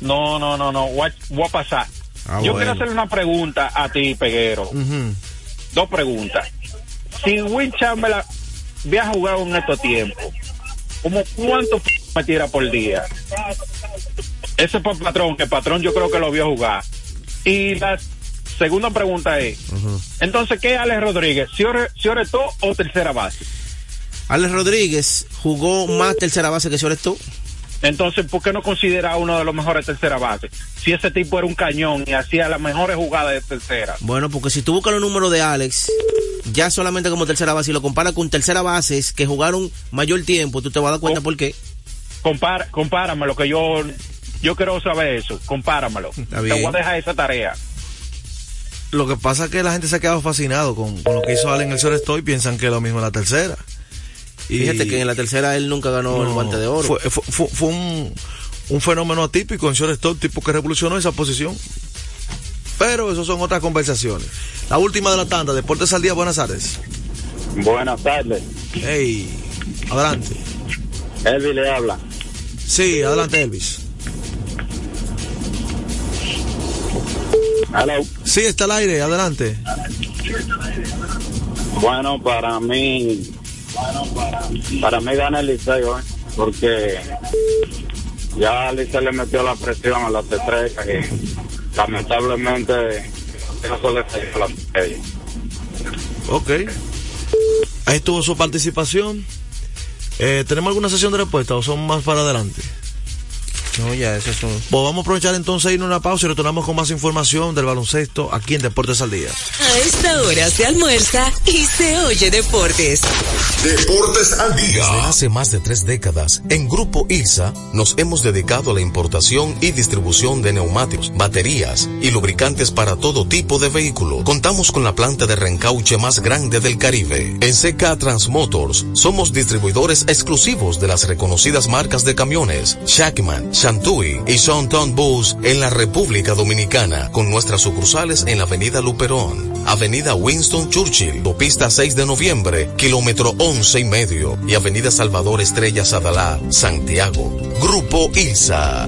No, no, no, no. Voy a, a pasar.
Ah,
Yo
bueno.
quiero hacerle una pregunta a ti, Peguero. Dos preguntas. Si Will Chamberlain había jugado en estos tiempos, ¿cómo cuánto me tira por día? Ese por patrón, que patrón yo creo que lo vio jugar. Y la segunda pregunta es, entonces, ¿qué es Alex Rodríguez? ¿Cioretó o tercera base?
Alex Rodríguez jugó más tercera base que tú.
Entonces, ¿por qué no considera uno de los mejores tercera base? Si ese tipo era un cañón y hacía las mejores jugadas de tercera.
Bueno, porque si tú buscas los números de Alex, ya solamente como tercera base y lo comparas con tercera bases que jugaron mayor tiempo, tú te vas a dar cuenta por qué.
Compara, compáramelo, que yo, yo quiero saber eso. Compáramelo. Te
bien.
voy a dejar esa tarea.
Lo que pasa es que la gente se ha quedado fascinado con, con lo que hizo Allen en el shortstop y piensan que es lo mismo en la tercera. Y
Fíjate que en la tercera él nunca ganó el guante de oro.
Fue, fue- fue- fue un, un fenómeno atípico en shortstop, tipo que revolucionó esa posición. Pero eso son otras conversaciones. La última de la tanda, Deportes al Día, buenas tardes.
Buenas tardes.
Hey, adelante.
Elvi le habla.
Sí, adelante Elvis.
Hello.
Sí, está al aire, adelante.
Bueno, para mí, para mí gana el Liceo, ¿eh? porque ya Liceo le metió la presión a las estrellas y lamentablemente eso le cayó a las estrellas.
Ok. Ahí estuvo su participación. Eh, ¿Tenemos alguna sesión de respuesta o son más para adelante?
No, ya, eso son.
Pues vamos a aprovechar entonces ir a una pausa y retornamos con más información del baloncesto aquí en Deportes al Día.
A esta hora se almuerza y se oye deportes.
Deportes al día.
Desde hace más de tres décadas, en Grupo ILSA nos hemos dedicado a la importación y distribución de neumáticos, baterías y lubricantes para todo tipo de vehículo. Contamos con la planta de reencauche más grande del Caribe. En CK Transmotors somos distribuidores exclusivos de las reconocidas marcas de camiones Shackman, Shantui y Shonton Bus en la República Dominicana, con nuestras sucursales en la Avenida Luperón, Avenida Winston Churchill, Pista 6 de Noviembre, kilómetro 11 y medio, y Avenida Salvador Estrella Sadalá, Santiago. Grupo ILSA.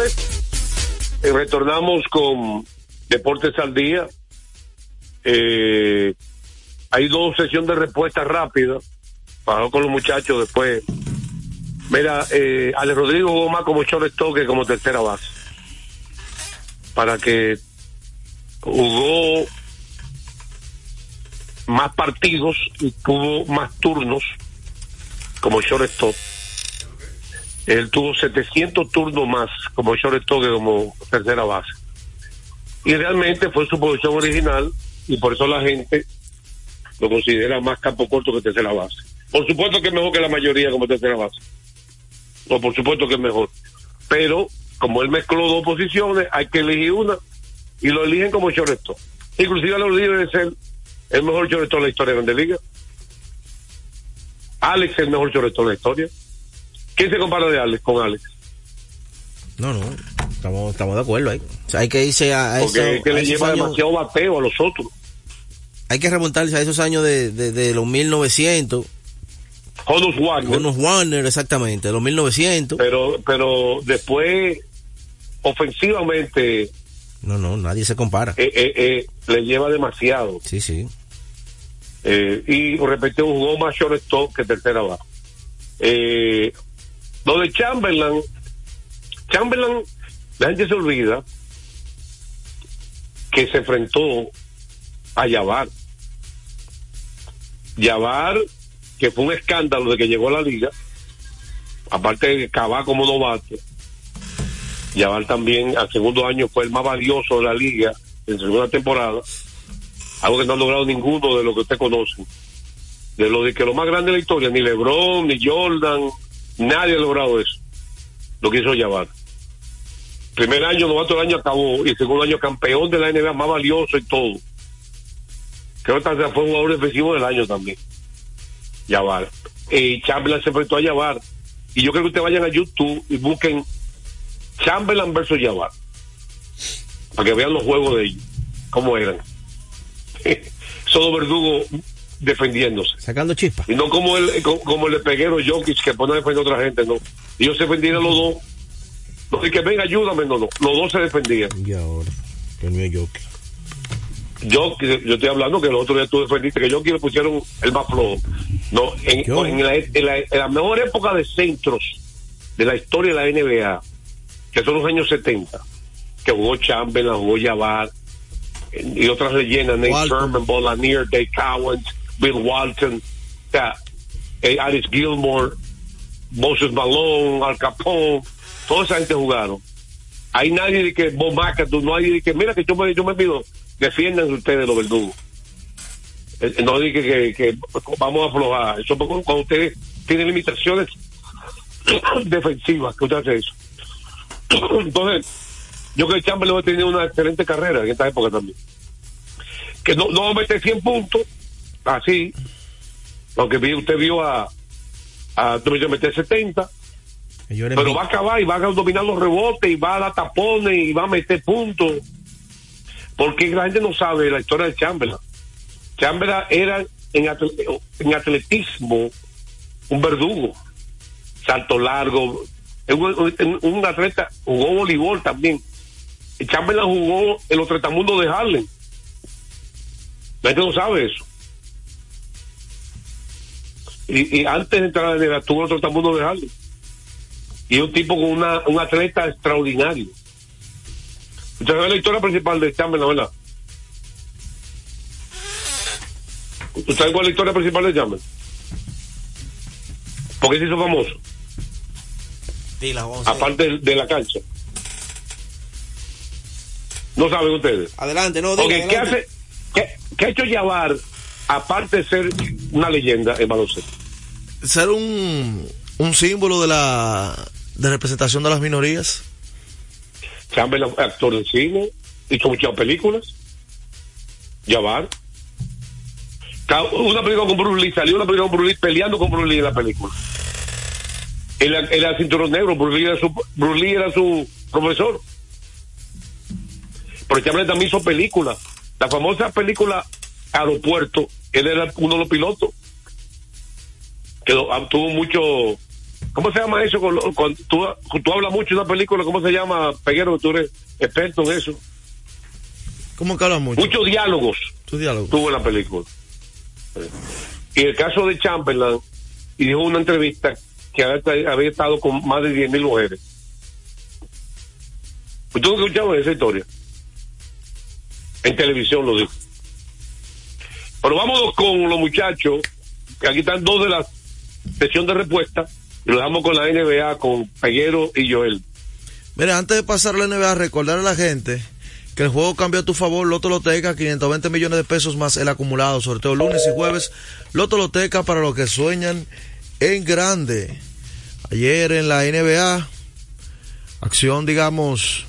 Eh, retornamos con Deportes al Día. Eh, hay dos sesiones de respuesta rápida. Bajó con los muchachos después. Mira, eh, Ale Rodrigo jugó más como shortstop que como tercera base. Para que jugó más partidos y tuvo más turnos como shortstop. Él tuvo 700 turnos más como shortstop que como tercera base. Y realmente fue su posición original y por eso la gente lo considera más campo corto que tercera base. Por supuesto que es mejor que la mayoría como tercera base. O por supuesto que es mejor. Pero como él mezcló dos posiciones, hay que elegir una y lo eligen como shortstop. Inclusive lo debe ser el mejor shortstop de la historia de Grande Liga. Alex es el mejor shortstop de la historia. ¿Quién se compara de Alex con Alex?
No, no, estamos, estamos de acuerdo ahí. O sea, hay que irse a, a
Porque
eso-
es que le lleva
años-
demasiado bateo a los otros.
hay que remontarse a esos años de, de, de los 1900.
Honus Warner.
Honus Warner, exactamente, de los 1900.
Pero, pero después, ofensivamente,
No, no, nadie se compara.
Eh, eh, eh, le lleva demasiado.
Sí, sí.
Y repetió jugó más shortstop que tercera baja. Eh, lo de Chamberlain, Chamberlain, la gente se olvida que se enfrentó a Yavar. Yavar, que fue un escándalo de que llegó a la liga, aparte de Cabá como novato, Yavar también al segundo año fue el más valioso de la liga en segunda temporada, algo que no ha logrado ninguno de los que usted conoce. De lo de que lo más grande de la historia, ni LeBron, ni Jordan, nadie ha logrado eso. Lo que hizo Yavar. Primer año, novato del año acabó, y el segundo año campeón de la NBA más valioso y todo. Creo que fue jugador defensivo del año también. Yavar. Y Chamberlain se enfrentó a Yavar. Y yo creo que ustedes vayan a YouTube y busquen Chamberlain versus Yavar. Para que vean los juegos de ellos. Cómo eran. Solo verdugo defendiéndose.
Sacando chispas.
Y no como el, como, el peguero Jokic que pone a defender a otra gente, no. Ellos se defendían los dos. No, y que venga, ayúdame, no, no. Los dos se defendían.
Y ahora, el mío Jokic.
Yo, yo estoy hablando que el otro día tú defendiste que yo le pusieron el más flojo. No, en, en, la, en, la, en, la, mejor época de centros de la historia de la NBA, que son los años 70, que jugó Chamberlain, jugó Jabbar y otras leyendas, Nate. Sherman, Bob Lanier, Dave Cowens, Bill Walton, o sea, eh, Alice Gilmore, Moses Malone, Al Capone, toda esa gente jugaron. Hay nadie de que Bob McAdoo, no hay de que, mira que yo me, yo me pido, defiendan ustedes los verdugos. Eh, No dije que, vamos a aflojar. Eso cuando ustedes tienen limitaciones defensivas, que usted hace eso. Entonces, yo creo que Chamberlain ha tenido una excelente carrera en esta época también. Que no, no va a meter 100 puntos, así, vi- usted vio a, a meter 70, pero va a acabar y va a dominar los rebotes y va a dar tapones y va a meter puntos. Porque la gente no sabe la historia de Chamberlain. Chamberlain era en, en atletismo un verdugo, salto largo, un, un- un atleta, jugó voleibol también. Chamberlain jugó en los tretamundos de Harlem. La gente no sabe eso. Y, y antes de entrar a la NBA, estuvo en los tretamundos de Harlem. Y es un tipo con una, un atleta extraordinario. Usted sabe la historia principal de Chamberlain, ¿verdad? ¿Usted sabe cuál es la historia principal de Chamberlain? ¿Por qué se hizo famoso?
Dila, vamos
Aparte de, de la cancha. No saben ustedes.
Adelante, no, diga,
¿qué,
adelante.
hace, qué, qué ha hecho Yavar, aparte de ser una leyenda en baloncesto?
Ser un, un símbolo de la de representación de las minorías.
Chamberlain, actor de cine, hizo muchas películas. Yavar. Una película con Bruce Lee, salió una película con Bruce peleando con Bruce en la película. Era- era cinturón negro, Bruce era su profesor. Pero Chamberlain también hizo películas. La famosa película Aeropuerto, él era uno de los pilotos. Que ah, tuvo mucho. ¿Cómo se llama eso? Con, con- tú, tú hablas mucho de una película, ¿cómo se llama, Peguero? Tú eres experto en eso.
¿Cómo que hablas mucho?
Muchos diálogos
Tu diálogo.
tuvo en la película. Y el caso de Chamberlain, y dijo una entrevista que había, había estado con más de 10.000 mujeres. ¿Usted no escuchado esa historia? En televisión lo dijo. Pero vámonos con los muchachos, que aquí están dos de la sesión de respuesta, y lo dejamos con la NBA, con Peguero y Joel.
Mira, antes de pasar a la NBA, recordar a la gente que el juego cambió a tu favor, Loto Loteca, 520 millones de pesos más el acumulado, sorteo lunes y jueves, Loto Loteca para los que sueñan en grande. Ayer en la NBA, acción digamos,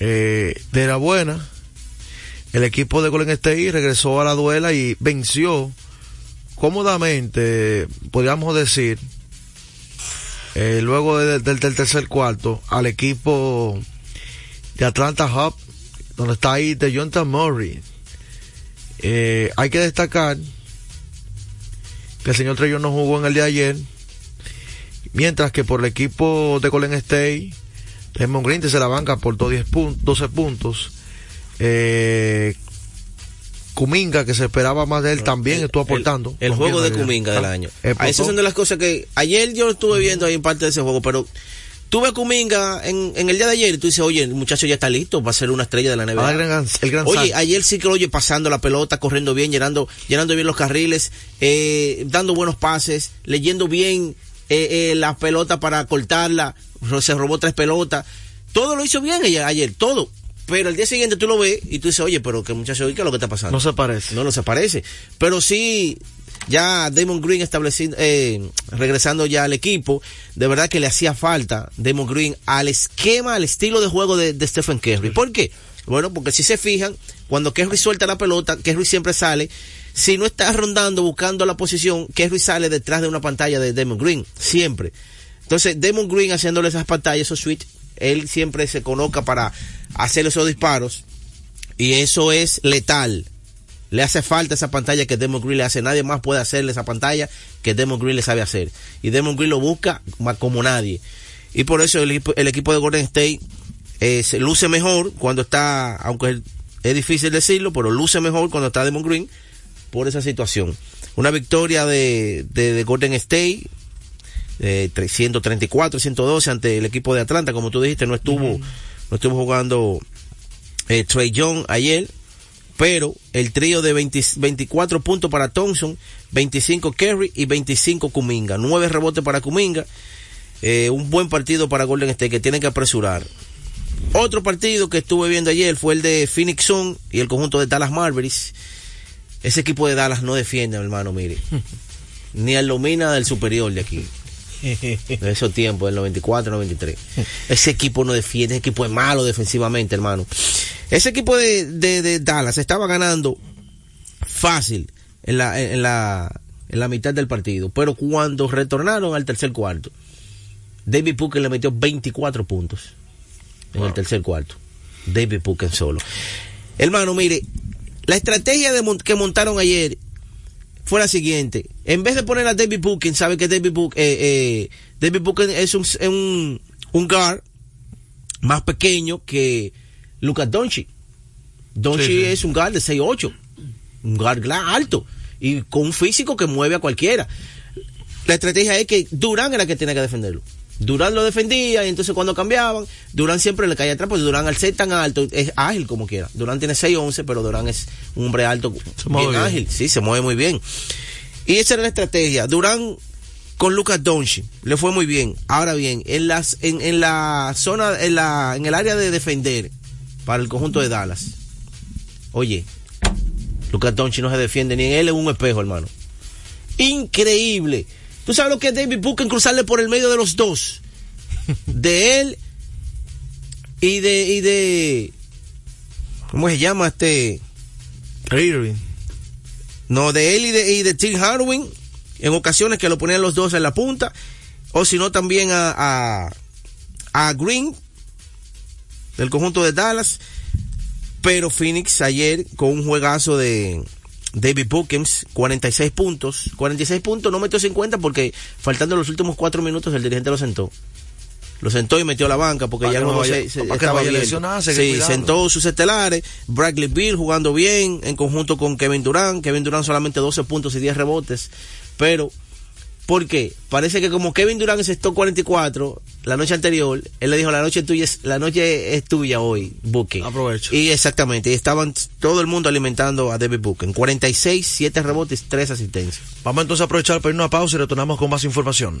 eh, de la buena, el equipo de Golden State regresó a la duela y venció cómodamente, podríamos decir, eh, luego de- del, tercer cuarto al equipo de Atlanta Hub, donde está ahí de Jonathan Murray. Eh, hay que destacar que el señor Trellón no jugó en el día de ayer, mientras que por el equipo de Golden State Desmond Green se la banca por 10 puntos, 12 puntos. Eh, Kuminga, que se esperaba más de él, también estuvo aportando.
El, juego de Kuminga del
Ah,
año. Ah, Esas son de las cosas que ayer yo estuve viendo ahí en parte de ese juego, pero tuve a Kuminga en, en el día de ayer y tú dices, oye, el muchacho ya está listo, va a ser una estrella de la NBA.
Ah, el gran- el gran
oye, ayer sí que lo oye pasando la pelota, corriendo bien, llenando, llenando bien los carriles, eh, dando buenos pases, leyendo bien eh, eh, la pelota para cortarla, se robó tres pelotas. Todo lo hizo bien ayer, ayer, todo. Pero el día siguiente tú lo ves y tú dices, oye, pero que muchacho, ¿qué es lo que está pasando?
No se parece.
No, no se parece. Pero sí, ya Damon Green estableciendo, eh, regresando ya al equipo, de verdad que le hacía falta Damon Green al esquema, al estilo de juego de, de Stephen Curry. ¿Por qué? Bueno, porque si se fijan, cuando Curry suelta la pelota, Curry siempre sale. Si no está rondando, buscando la posición, Curry sale detrás de una pantalla de Damon Green. Siempre. Entonces, Damon Green haciéndole esas pantallas, esos switch, él siempre se coloca para hacer esos disparos. Y eso es letal. Le hace falta esa pantalla que Demon Green le hace. Nadie más puede hacerle esa pantalla que Demon Green le sabe hacer. Y Demon Green lo busca como nadie. Y por eso el, equipo- de Golden State eh, se luce mejor cuando está, aunque es- difícil decirlo, pero luce mejor cuando está Demon Green por esa situación. Una victoria de, de Golden State, eh, 134, 112 ante el equipo de Atlanta, como tú dijiste, no estuvo, no estuvo jugando eh, Trey Young ayer, pero el trío de 20 24 puntos para Thompson, 25 Kerry y 25 Kuminga, 9 rebotes para Kuminga, eh, un buen partido para Golden State que tienen que apresurar. Otro partido que estuve viendo ayer fue el de Phoenix Sun y el conjunto de Dallas Mavericks. Ese equipo de Dallas no defiende, hermano, mire. Ni al Lomina del superior de aquí. De esos tiempos, del 94, 93. Ese equipo no defiende, ese equipo es malo defensivamente, hermano. Ese equipo de, de, de Dallas estaba ganando fácil en la, en, la, en la mitad del partido. Pero cuando retornaron al tercer cuarto, David Booker le metió 24 puntos en el tercer cuarto. David Booker solo. Hermano, mire, la estrategia de que montaron ayer fue la siguiente. En vez de poner a David Booker, sabe que David Booker, eh, eh, David Booker es un, un, un guard más pequeño que Lucas Doncic. Doncic
Sí, sí.
es un guard de 6'8", un guard alto y con un físico que mueve a cualquiera. La estrategia es que Durán era el que tenía que defenderlo. Durán lo defendía y entonces cuando cambiaban, Durán siempre le caía atrás porque Durán al ser tan alto es ágil como quiera. Durán tiene 6'11 pero Durán es un hombre alto, bien
bien.
ágil, sí, se mueve muy bien. Y esa era la estrategia. Durán con Lucas Doncic le fue muy bien. Ahora bien, en las en, en la zona en la en el área de defender para el conjunto de Dallas. Oye, Lucas Doncic no se defiende ni en él es un espejo, hermano. Increíble. ¿Tú sabes lo que es David Booker cruzarle por el medio de los dos? De él y de y de ¿cómo se llama este?
Irving.
No, de él y de, y de Tim Hardwin, en ocasiones que lo ponían los dos en la punta, o si no también a, a, a Green, del conjunto de Dallas, pero Phoenix ayer con un juegazo de David Bookings, 46 puntos, 46 puntos, no metió 50 porque faltando los últimos cuatro minutos el dirigente lo sentó. Lo sentó y metió a la banca porque
Para
ya
no vaya-
se, se-
para
estaba
que
Sí, sentó sus estelares, Bradley Bill jugando bien en conjunto con Kevin Durant, Kevin Durant solamente 12 puntos y 10 rebotes, pero ¿por qué? Parece que como Kevin Durant encestó 44 la noche anterior, él le dijo la noche tuya es, la noche es tuya hoy, Booking.
Aprovecho.
Y exactamente, y estaban todo el mundo alimentando a David Booking, 46, 7 rebotes, 3 asistencias.
Vamos entonces a aprovechar para ir a una pausa y retornamos con más información.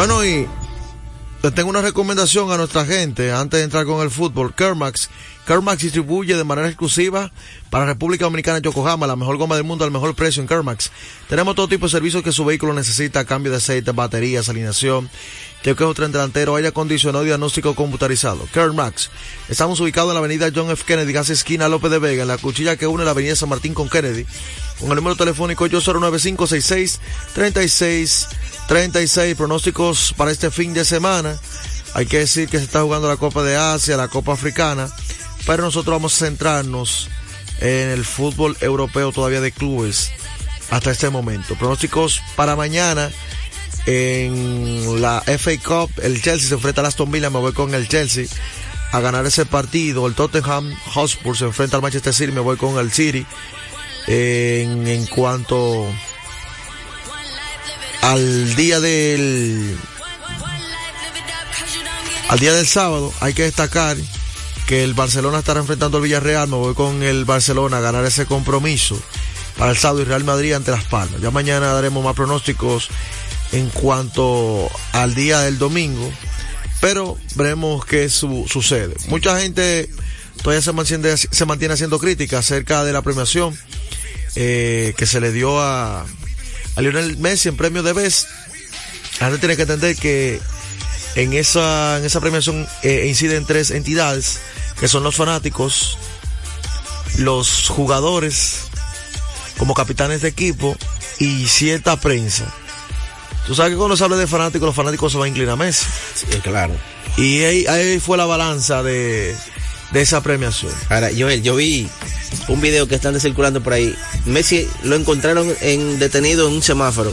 Bueno, y le tengo una recomendación a nuestra gente antes de entrar con el fútbol. Kermax. Kermax distribuye de manera exclusiva para República Dominicana Yokohama la mejor goma del mundo al mejor precio en Kermax. Tenemos todo tipo de servicios que su vehículo necesita, cambio de aceite, baterías, alineación, chequeo tren delantero, aire acondicionado y diagnóstico computarizado. Kermax. Estamos ubicados en la avenida John F. Kennedy, casi esquina López de Vega, en la cuchilla que une la avenida San Martín con Kennedy. Con el número telefónico 809-566-36 36 pronósticos para este fin de semana. Hay que decir que se está jugando la Copa de Asia, la Copa Africana, pero nosotros vamos a centrarnos en el fútbol europeo todavía de clubes hasta este momento. Pronósticos para mañana en la FA Cup, el Chelsea se enfrenta al Aston Villa, me voy con el Chelsea a ganar ese partido. El Tottenham Hotspur se enfrenta al Manchester City, me voy con el City. En, en cuanto al día del al día del sábado hay que destacar que el Barcelona estará enfrentando al Villarreal, me voy con el Barcelona a ganar ese compromiso para el sábado y Real Madrid ante Las Palmas. Ya mañana daremos más pronósticos en cuanto al día del domingo, pero veremos qué su- sucede. Mucha gente todavía se mantiene, se mantiene haciendo críticas acerca de la premiación eh, que se le dio a, a Lionel Messi en premio de Best. Gente tiene que entender que en esa, en esa premiación eh, inciden tres entidades, que son los fanáticos, los jugadores como capitanes de equipo y cierta prensa. Tú sabes que cuando se habla de fanáticos, los fanáticos se van a inclinar a Messi.
claro.
Y ahí, ahí fue la balanza de, de esa premiación.
Ahora, Joel, yo vi un video que están circulando por ahí. Messi lo encontraron en, detenido en un semáforo,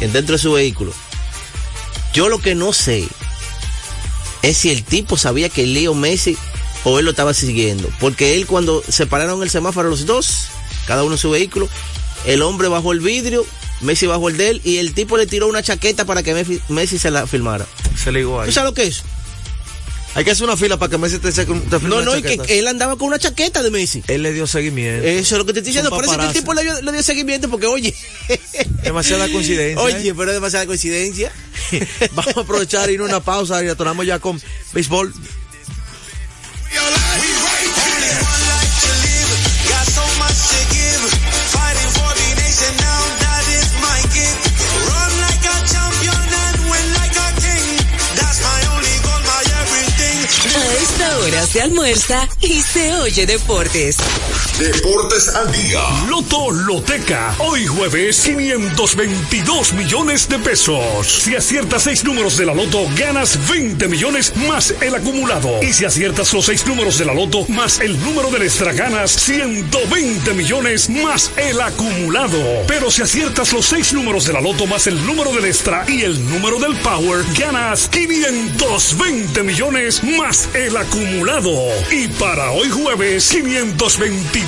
en- dentro de su vehículo. Yo lo que no sé es si el tipo sabía que Leo Messi o él lo estaba siguiendo. Porque él cuando se pararon el semáforo los dos, cada uno en su vehículo, el hombre bajó el vidrio, Messi bajó el de él y el tipo le tiró una chaqueta para que Messi, Messi se la filmara.
Se ligó ahí.
¿Tú sabes lo que es?
Hay que hacer una fila para que Messi te, saque un-
No, no, y que él andaba con una chaqueta de Messi.
Él le dio seguimiento.
Eso es lo que te estoy diciendo. Por eso que el tipo le dio, le dio seguimiento porque, oye.
Demasiada coincidencia.
Oye,
¿eh?
pero es demasiada coincidencia.
Vamos a aprovechar y ir a una pausa y retornamos ya con béisbol.
Se almuerza y se oye deportes.
Deportes al día.
Loto Loteca. Hoy jueves, 522 millones de pesos. Si aciertas seis números de la Loto, ganas 20 millones más el acumulado. Y si aciertas los seis números de la Loto más el número del extra, ganas 120 millones más el acumulado. Pero si aciertas los seis números de la Loto más el número del extra y el número del Power, ganas 520 millones más el acumulado. Y para hoy jueves, 522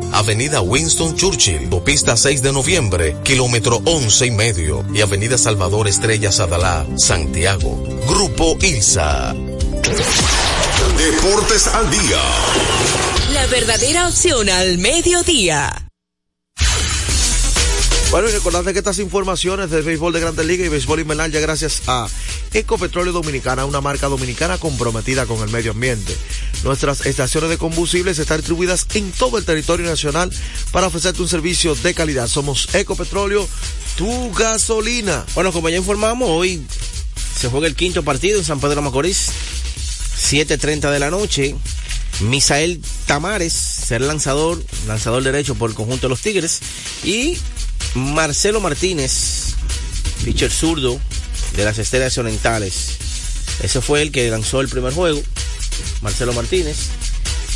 Avenida Winston Churchill, Pista 6 de noviembre, kilómetro 11 y medio y Avenida Salvador Estrella Sadalá, Santiago. Grupo ILSA.
Deportes al día.
La verdadera opción al mediodía.
Bueno, y recordarte que estas informaciones del béisbol de Grandes Ligas y béisbol invernal ya gracias a Ecopetróleo Dominicana, una marca dominicana comprometida con el medio ambiente. Nuestras estaciones de combustibles están distribuidas en todo el territorio nacional para ofrecerte un servicio de calidad. Somos Ecopetróleo, tu gasolina.
Bueno, como ya informamos, hoy se juega el quinto partido en San Pedro Macorís, 7.30 de la noche. Misael Tamares será lanzador, lanzador derecho por el conjunto de los Tigres. Y Marcelo Martínez, pitcher zurdo de las Estrellas Orientales. Ese fue el que lanzó el primer juego, Marcelo Martínez.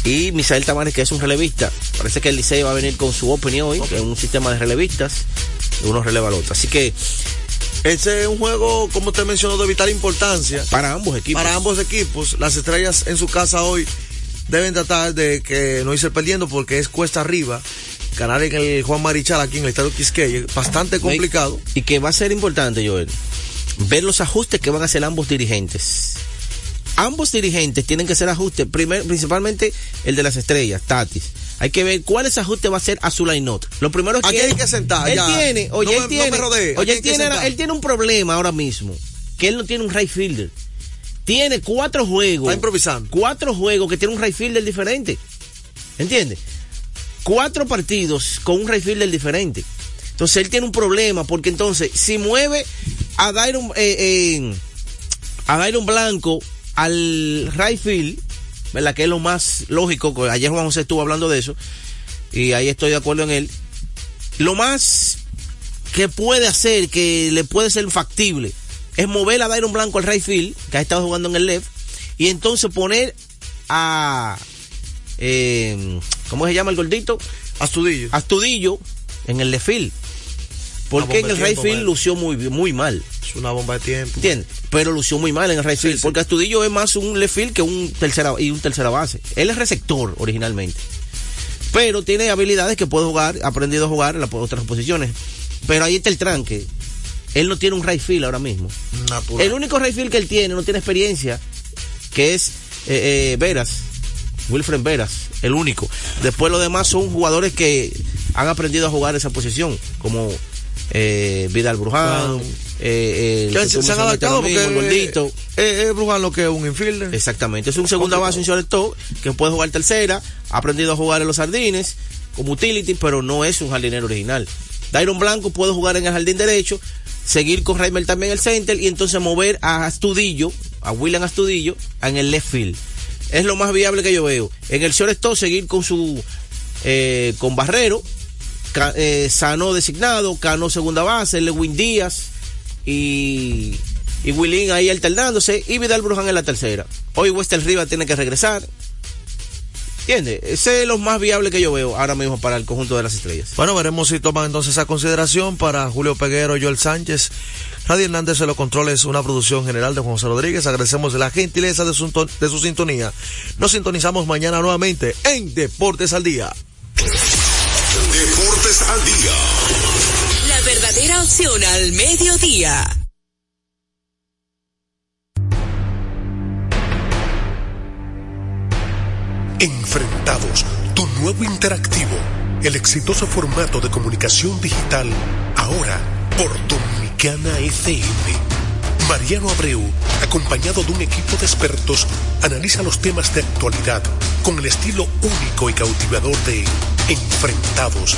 Y Misael Tamares, que es un relevista. Parece que el Licey va a venir con su opening hoy, que es un sistema de relevistas. Uno releva al otro. Así que
Ese es un juego, como usted mencionó, de vital importancia.
para ambos equipos.
Para ambos equipos, las estrellas en su casa hoy deben tratar de que no irse perdiendo porque es cuesta arriba. Ganar en el Juan Marichal aquí en el Estadio Quisqueya bastante complicado.
Y que va a ser importante, Joel, ver los ajustes que van a hacer ambos dirigentes. Ambos dirigentes tienen que hacer ajustes, primer, principalmente el de las estrellas, Tatis. Hay que ver cuáles ajustes va a hacer a su line-up. Lo primero es
Aquí
que
hay que sentar,
Él
ya.
tiene, oye,
No
él
me- no
tiene,
me rodee, aquí
oye, tiene, él tiene un problema ahora mismo, que él no tiene un right fielder. Tiene cuatro juegos.
Está improvisando.
Cuatro juegos que tiene un right fielder diferente. ¿Entiendes? Cuatro partidos con un right fielder diferente. Entonces él tiene un problema porque entonces si mueve a Dairon, eh, eh, a Dairon Blanco al right field, ¿verdad? Que es lo más lógico. que Ayer Juan José estuvo hablando de eso y ahí estoy de acuerdo en él. Lo más que puede hacer, que le puede ser factible, es mover a Dairon Blanco al right field, que ha estado jugando en el left, y entonces poner a. eh, ¿Cómo se llama el gordito?
Astudillo.
Astudillo en el left field. Porque en el right field lució muy, muy mal.
Es una bomba de tiempo.
¿Entiendes? Pero lució muy mal en el right field.
sí.
Porque Astudillo es más un left field que un tercera, y un tercera base. Él es receptor originalmente. Pero tiene habilidades que puede jugar, ha aprendido a jugar en las otras posiciones. Pero ahí está el tranque. Él no tiene un right field ahora mismo.
Natural.
El único right field que él tiene, no tiene experiencia, que es eh, eh, Veras, Wilfred Veras, el único. Después los demás son jugadores que han aprendido a jugar esa posición, como eh, Vidal Bruján, eh,
se, han adaptado porque
el gordito.
Es Brujan lo que es un infielder.
Exactamente, es un segunda base, un shortstop que puede jugar tercera, ha aprendido a jugar en los jardines como utility, pero no es un jardinero original. Dairon Blanco puede jugar en el jardín derecho, seguir con Raimel también el center y entonces mover a Astudillo, a William Astudillo, en el left field. Es lo más viable que yo veo. En el shortstop seguir con su eh, con Barrero, eh, Sano designado, Cano segunda base, Lewin Díaz y, y Willín ahí alternándose y Vidal Bruján en la tercera. Hoy Wester Rivas tiene que regresar. ¿Entiendes? Ese es lo más viable que yo veo ahora mismo para el conjunto de las estrellas.
Bueno, veremos si toman entonces esa consideración para Julio Peguero, Joel Sánchez. Radio Hernández se lo controla, es una producción general de Juan José Rodríguez. Agradecemos la gentileza de su, de su sintonía. Nos sintonizamos mañana nuevamente en Deportes al Día.
Deportes al día.
La verdadera opción al mediodía.
Enfrentados, tu nuevo interactivo, el exitoso formato de comunicación digital, ahora por Dominicana FM. Mariano Abreu, acompañado de un equipo de expertos, analiza los temas de actualidad con el estilo único y cautivador de Enfrentados,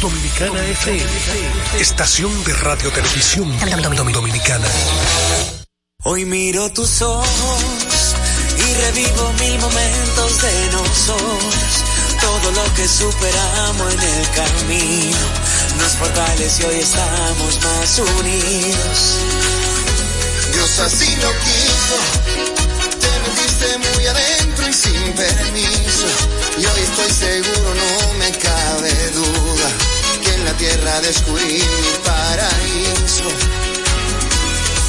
Dominicana FM, estación de radio televisión dominicana.
Hoy miro tus ojos y revivo mil momentos de nosotros. Todo lo que superamos en el camino nos fortalece y hoy estamos más unidos.
Dios así lo quiso, te metiste muy adentro y sin permiso. Y hoy estoy seguro, no me cabe tierra descubrí mi paraíso.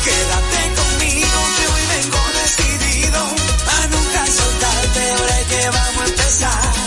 Quédate conmigo que hoy vengo decidido a nunca soltarte, ahora que vamos a empezar.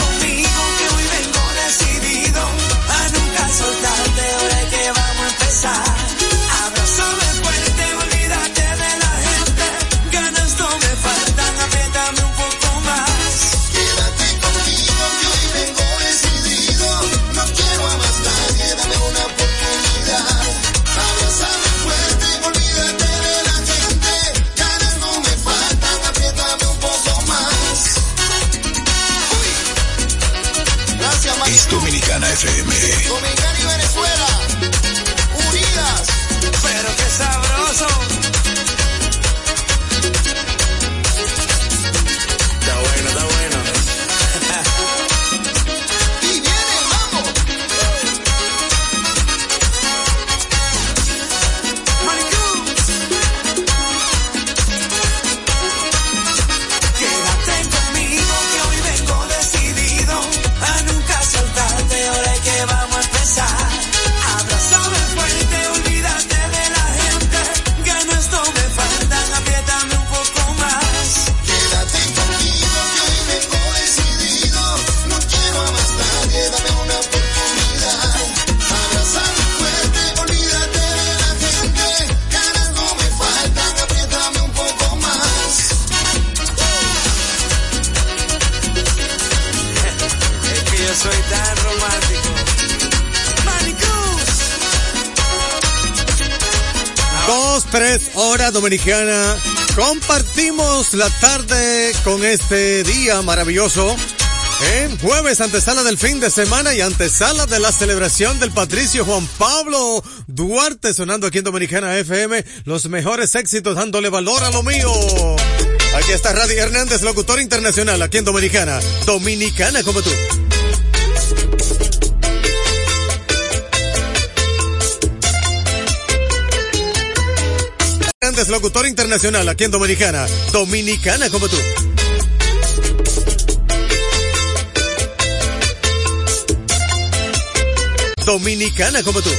vamos
dominicana. Compartimos la tarde con este día maravilloso. En jueves, antesala del fin de semana y antesala de la celebración del Patricio Juan Pablo Duarte, sonando aquí en Dominicana FM, los mejores éxitos dándole valor a lo mío. Aquí está Radi Hernández, locutor internacional aquí en Dominicana. Dominicana como tú. Hernández, locutor internacional aquí en Dominicana. Dominicana como tú. Dominicana como tú.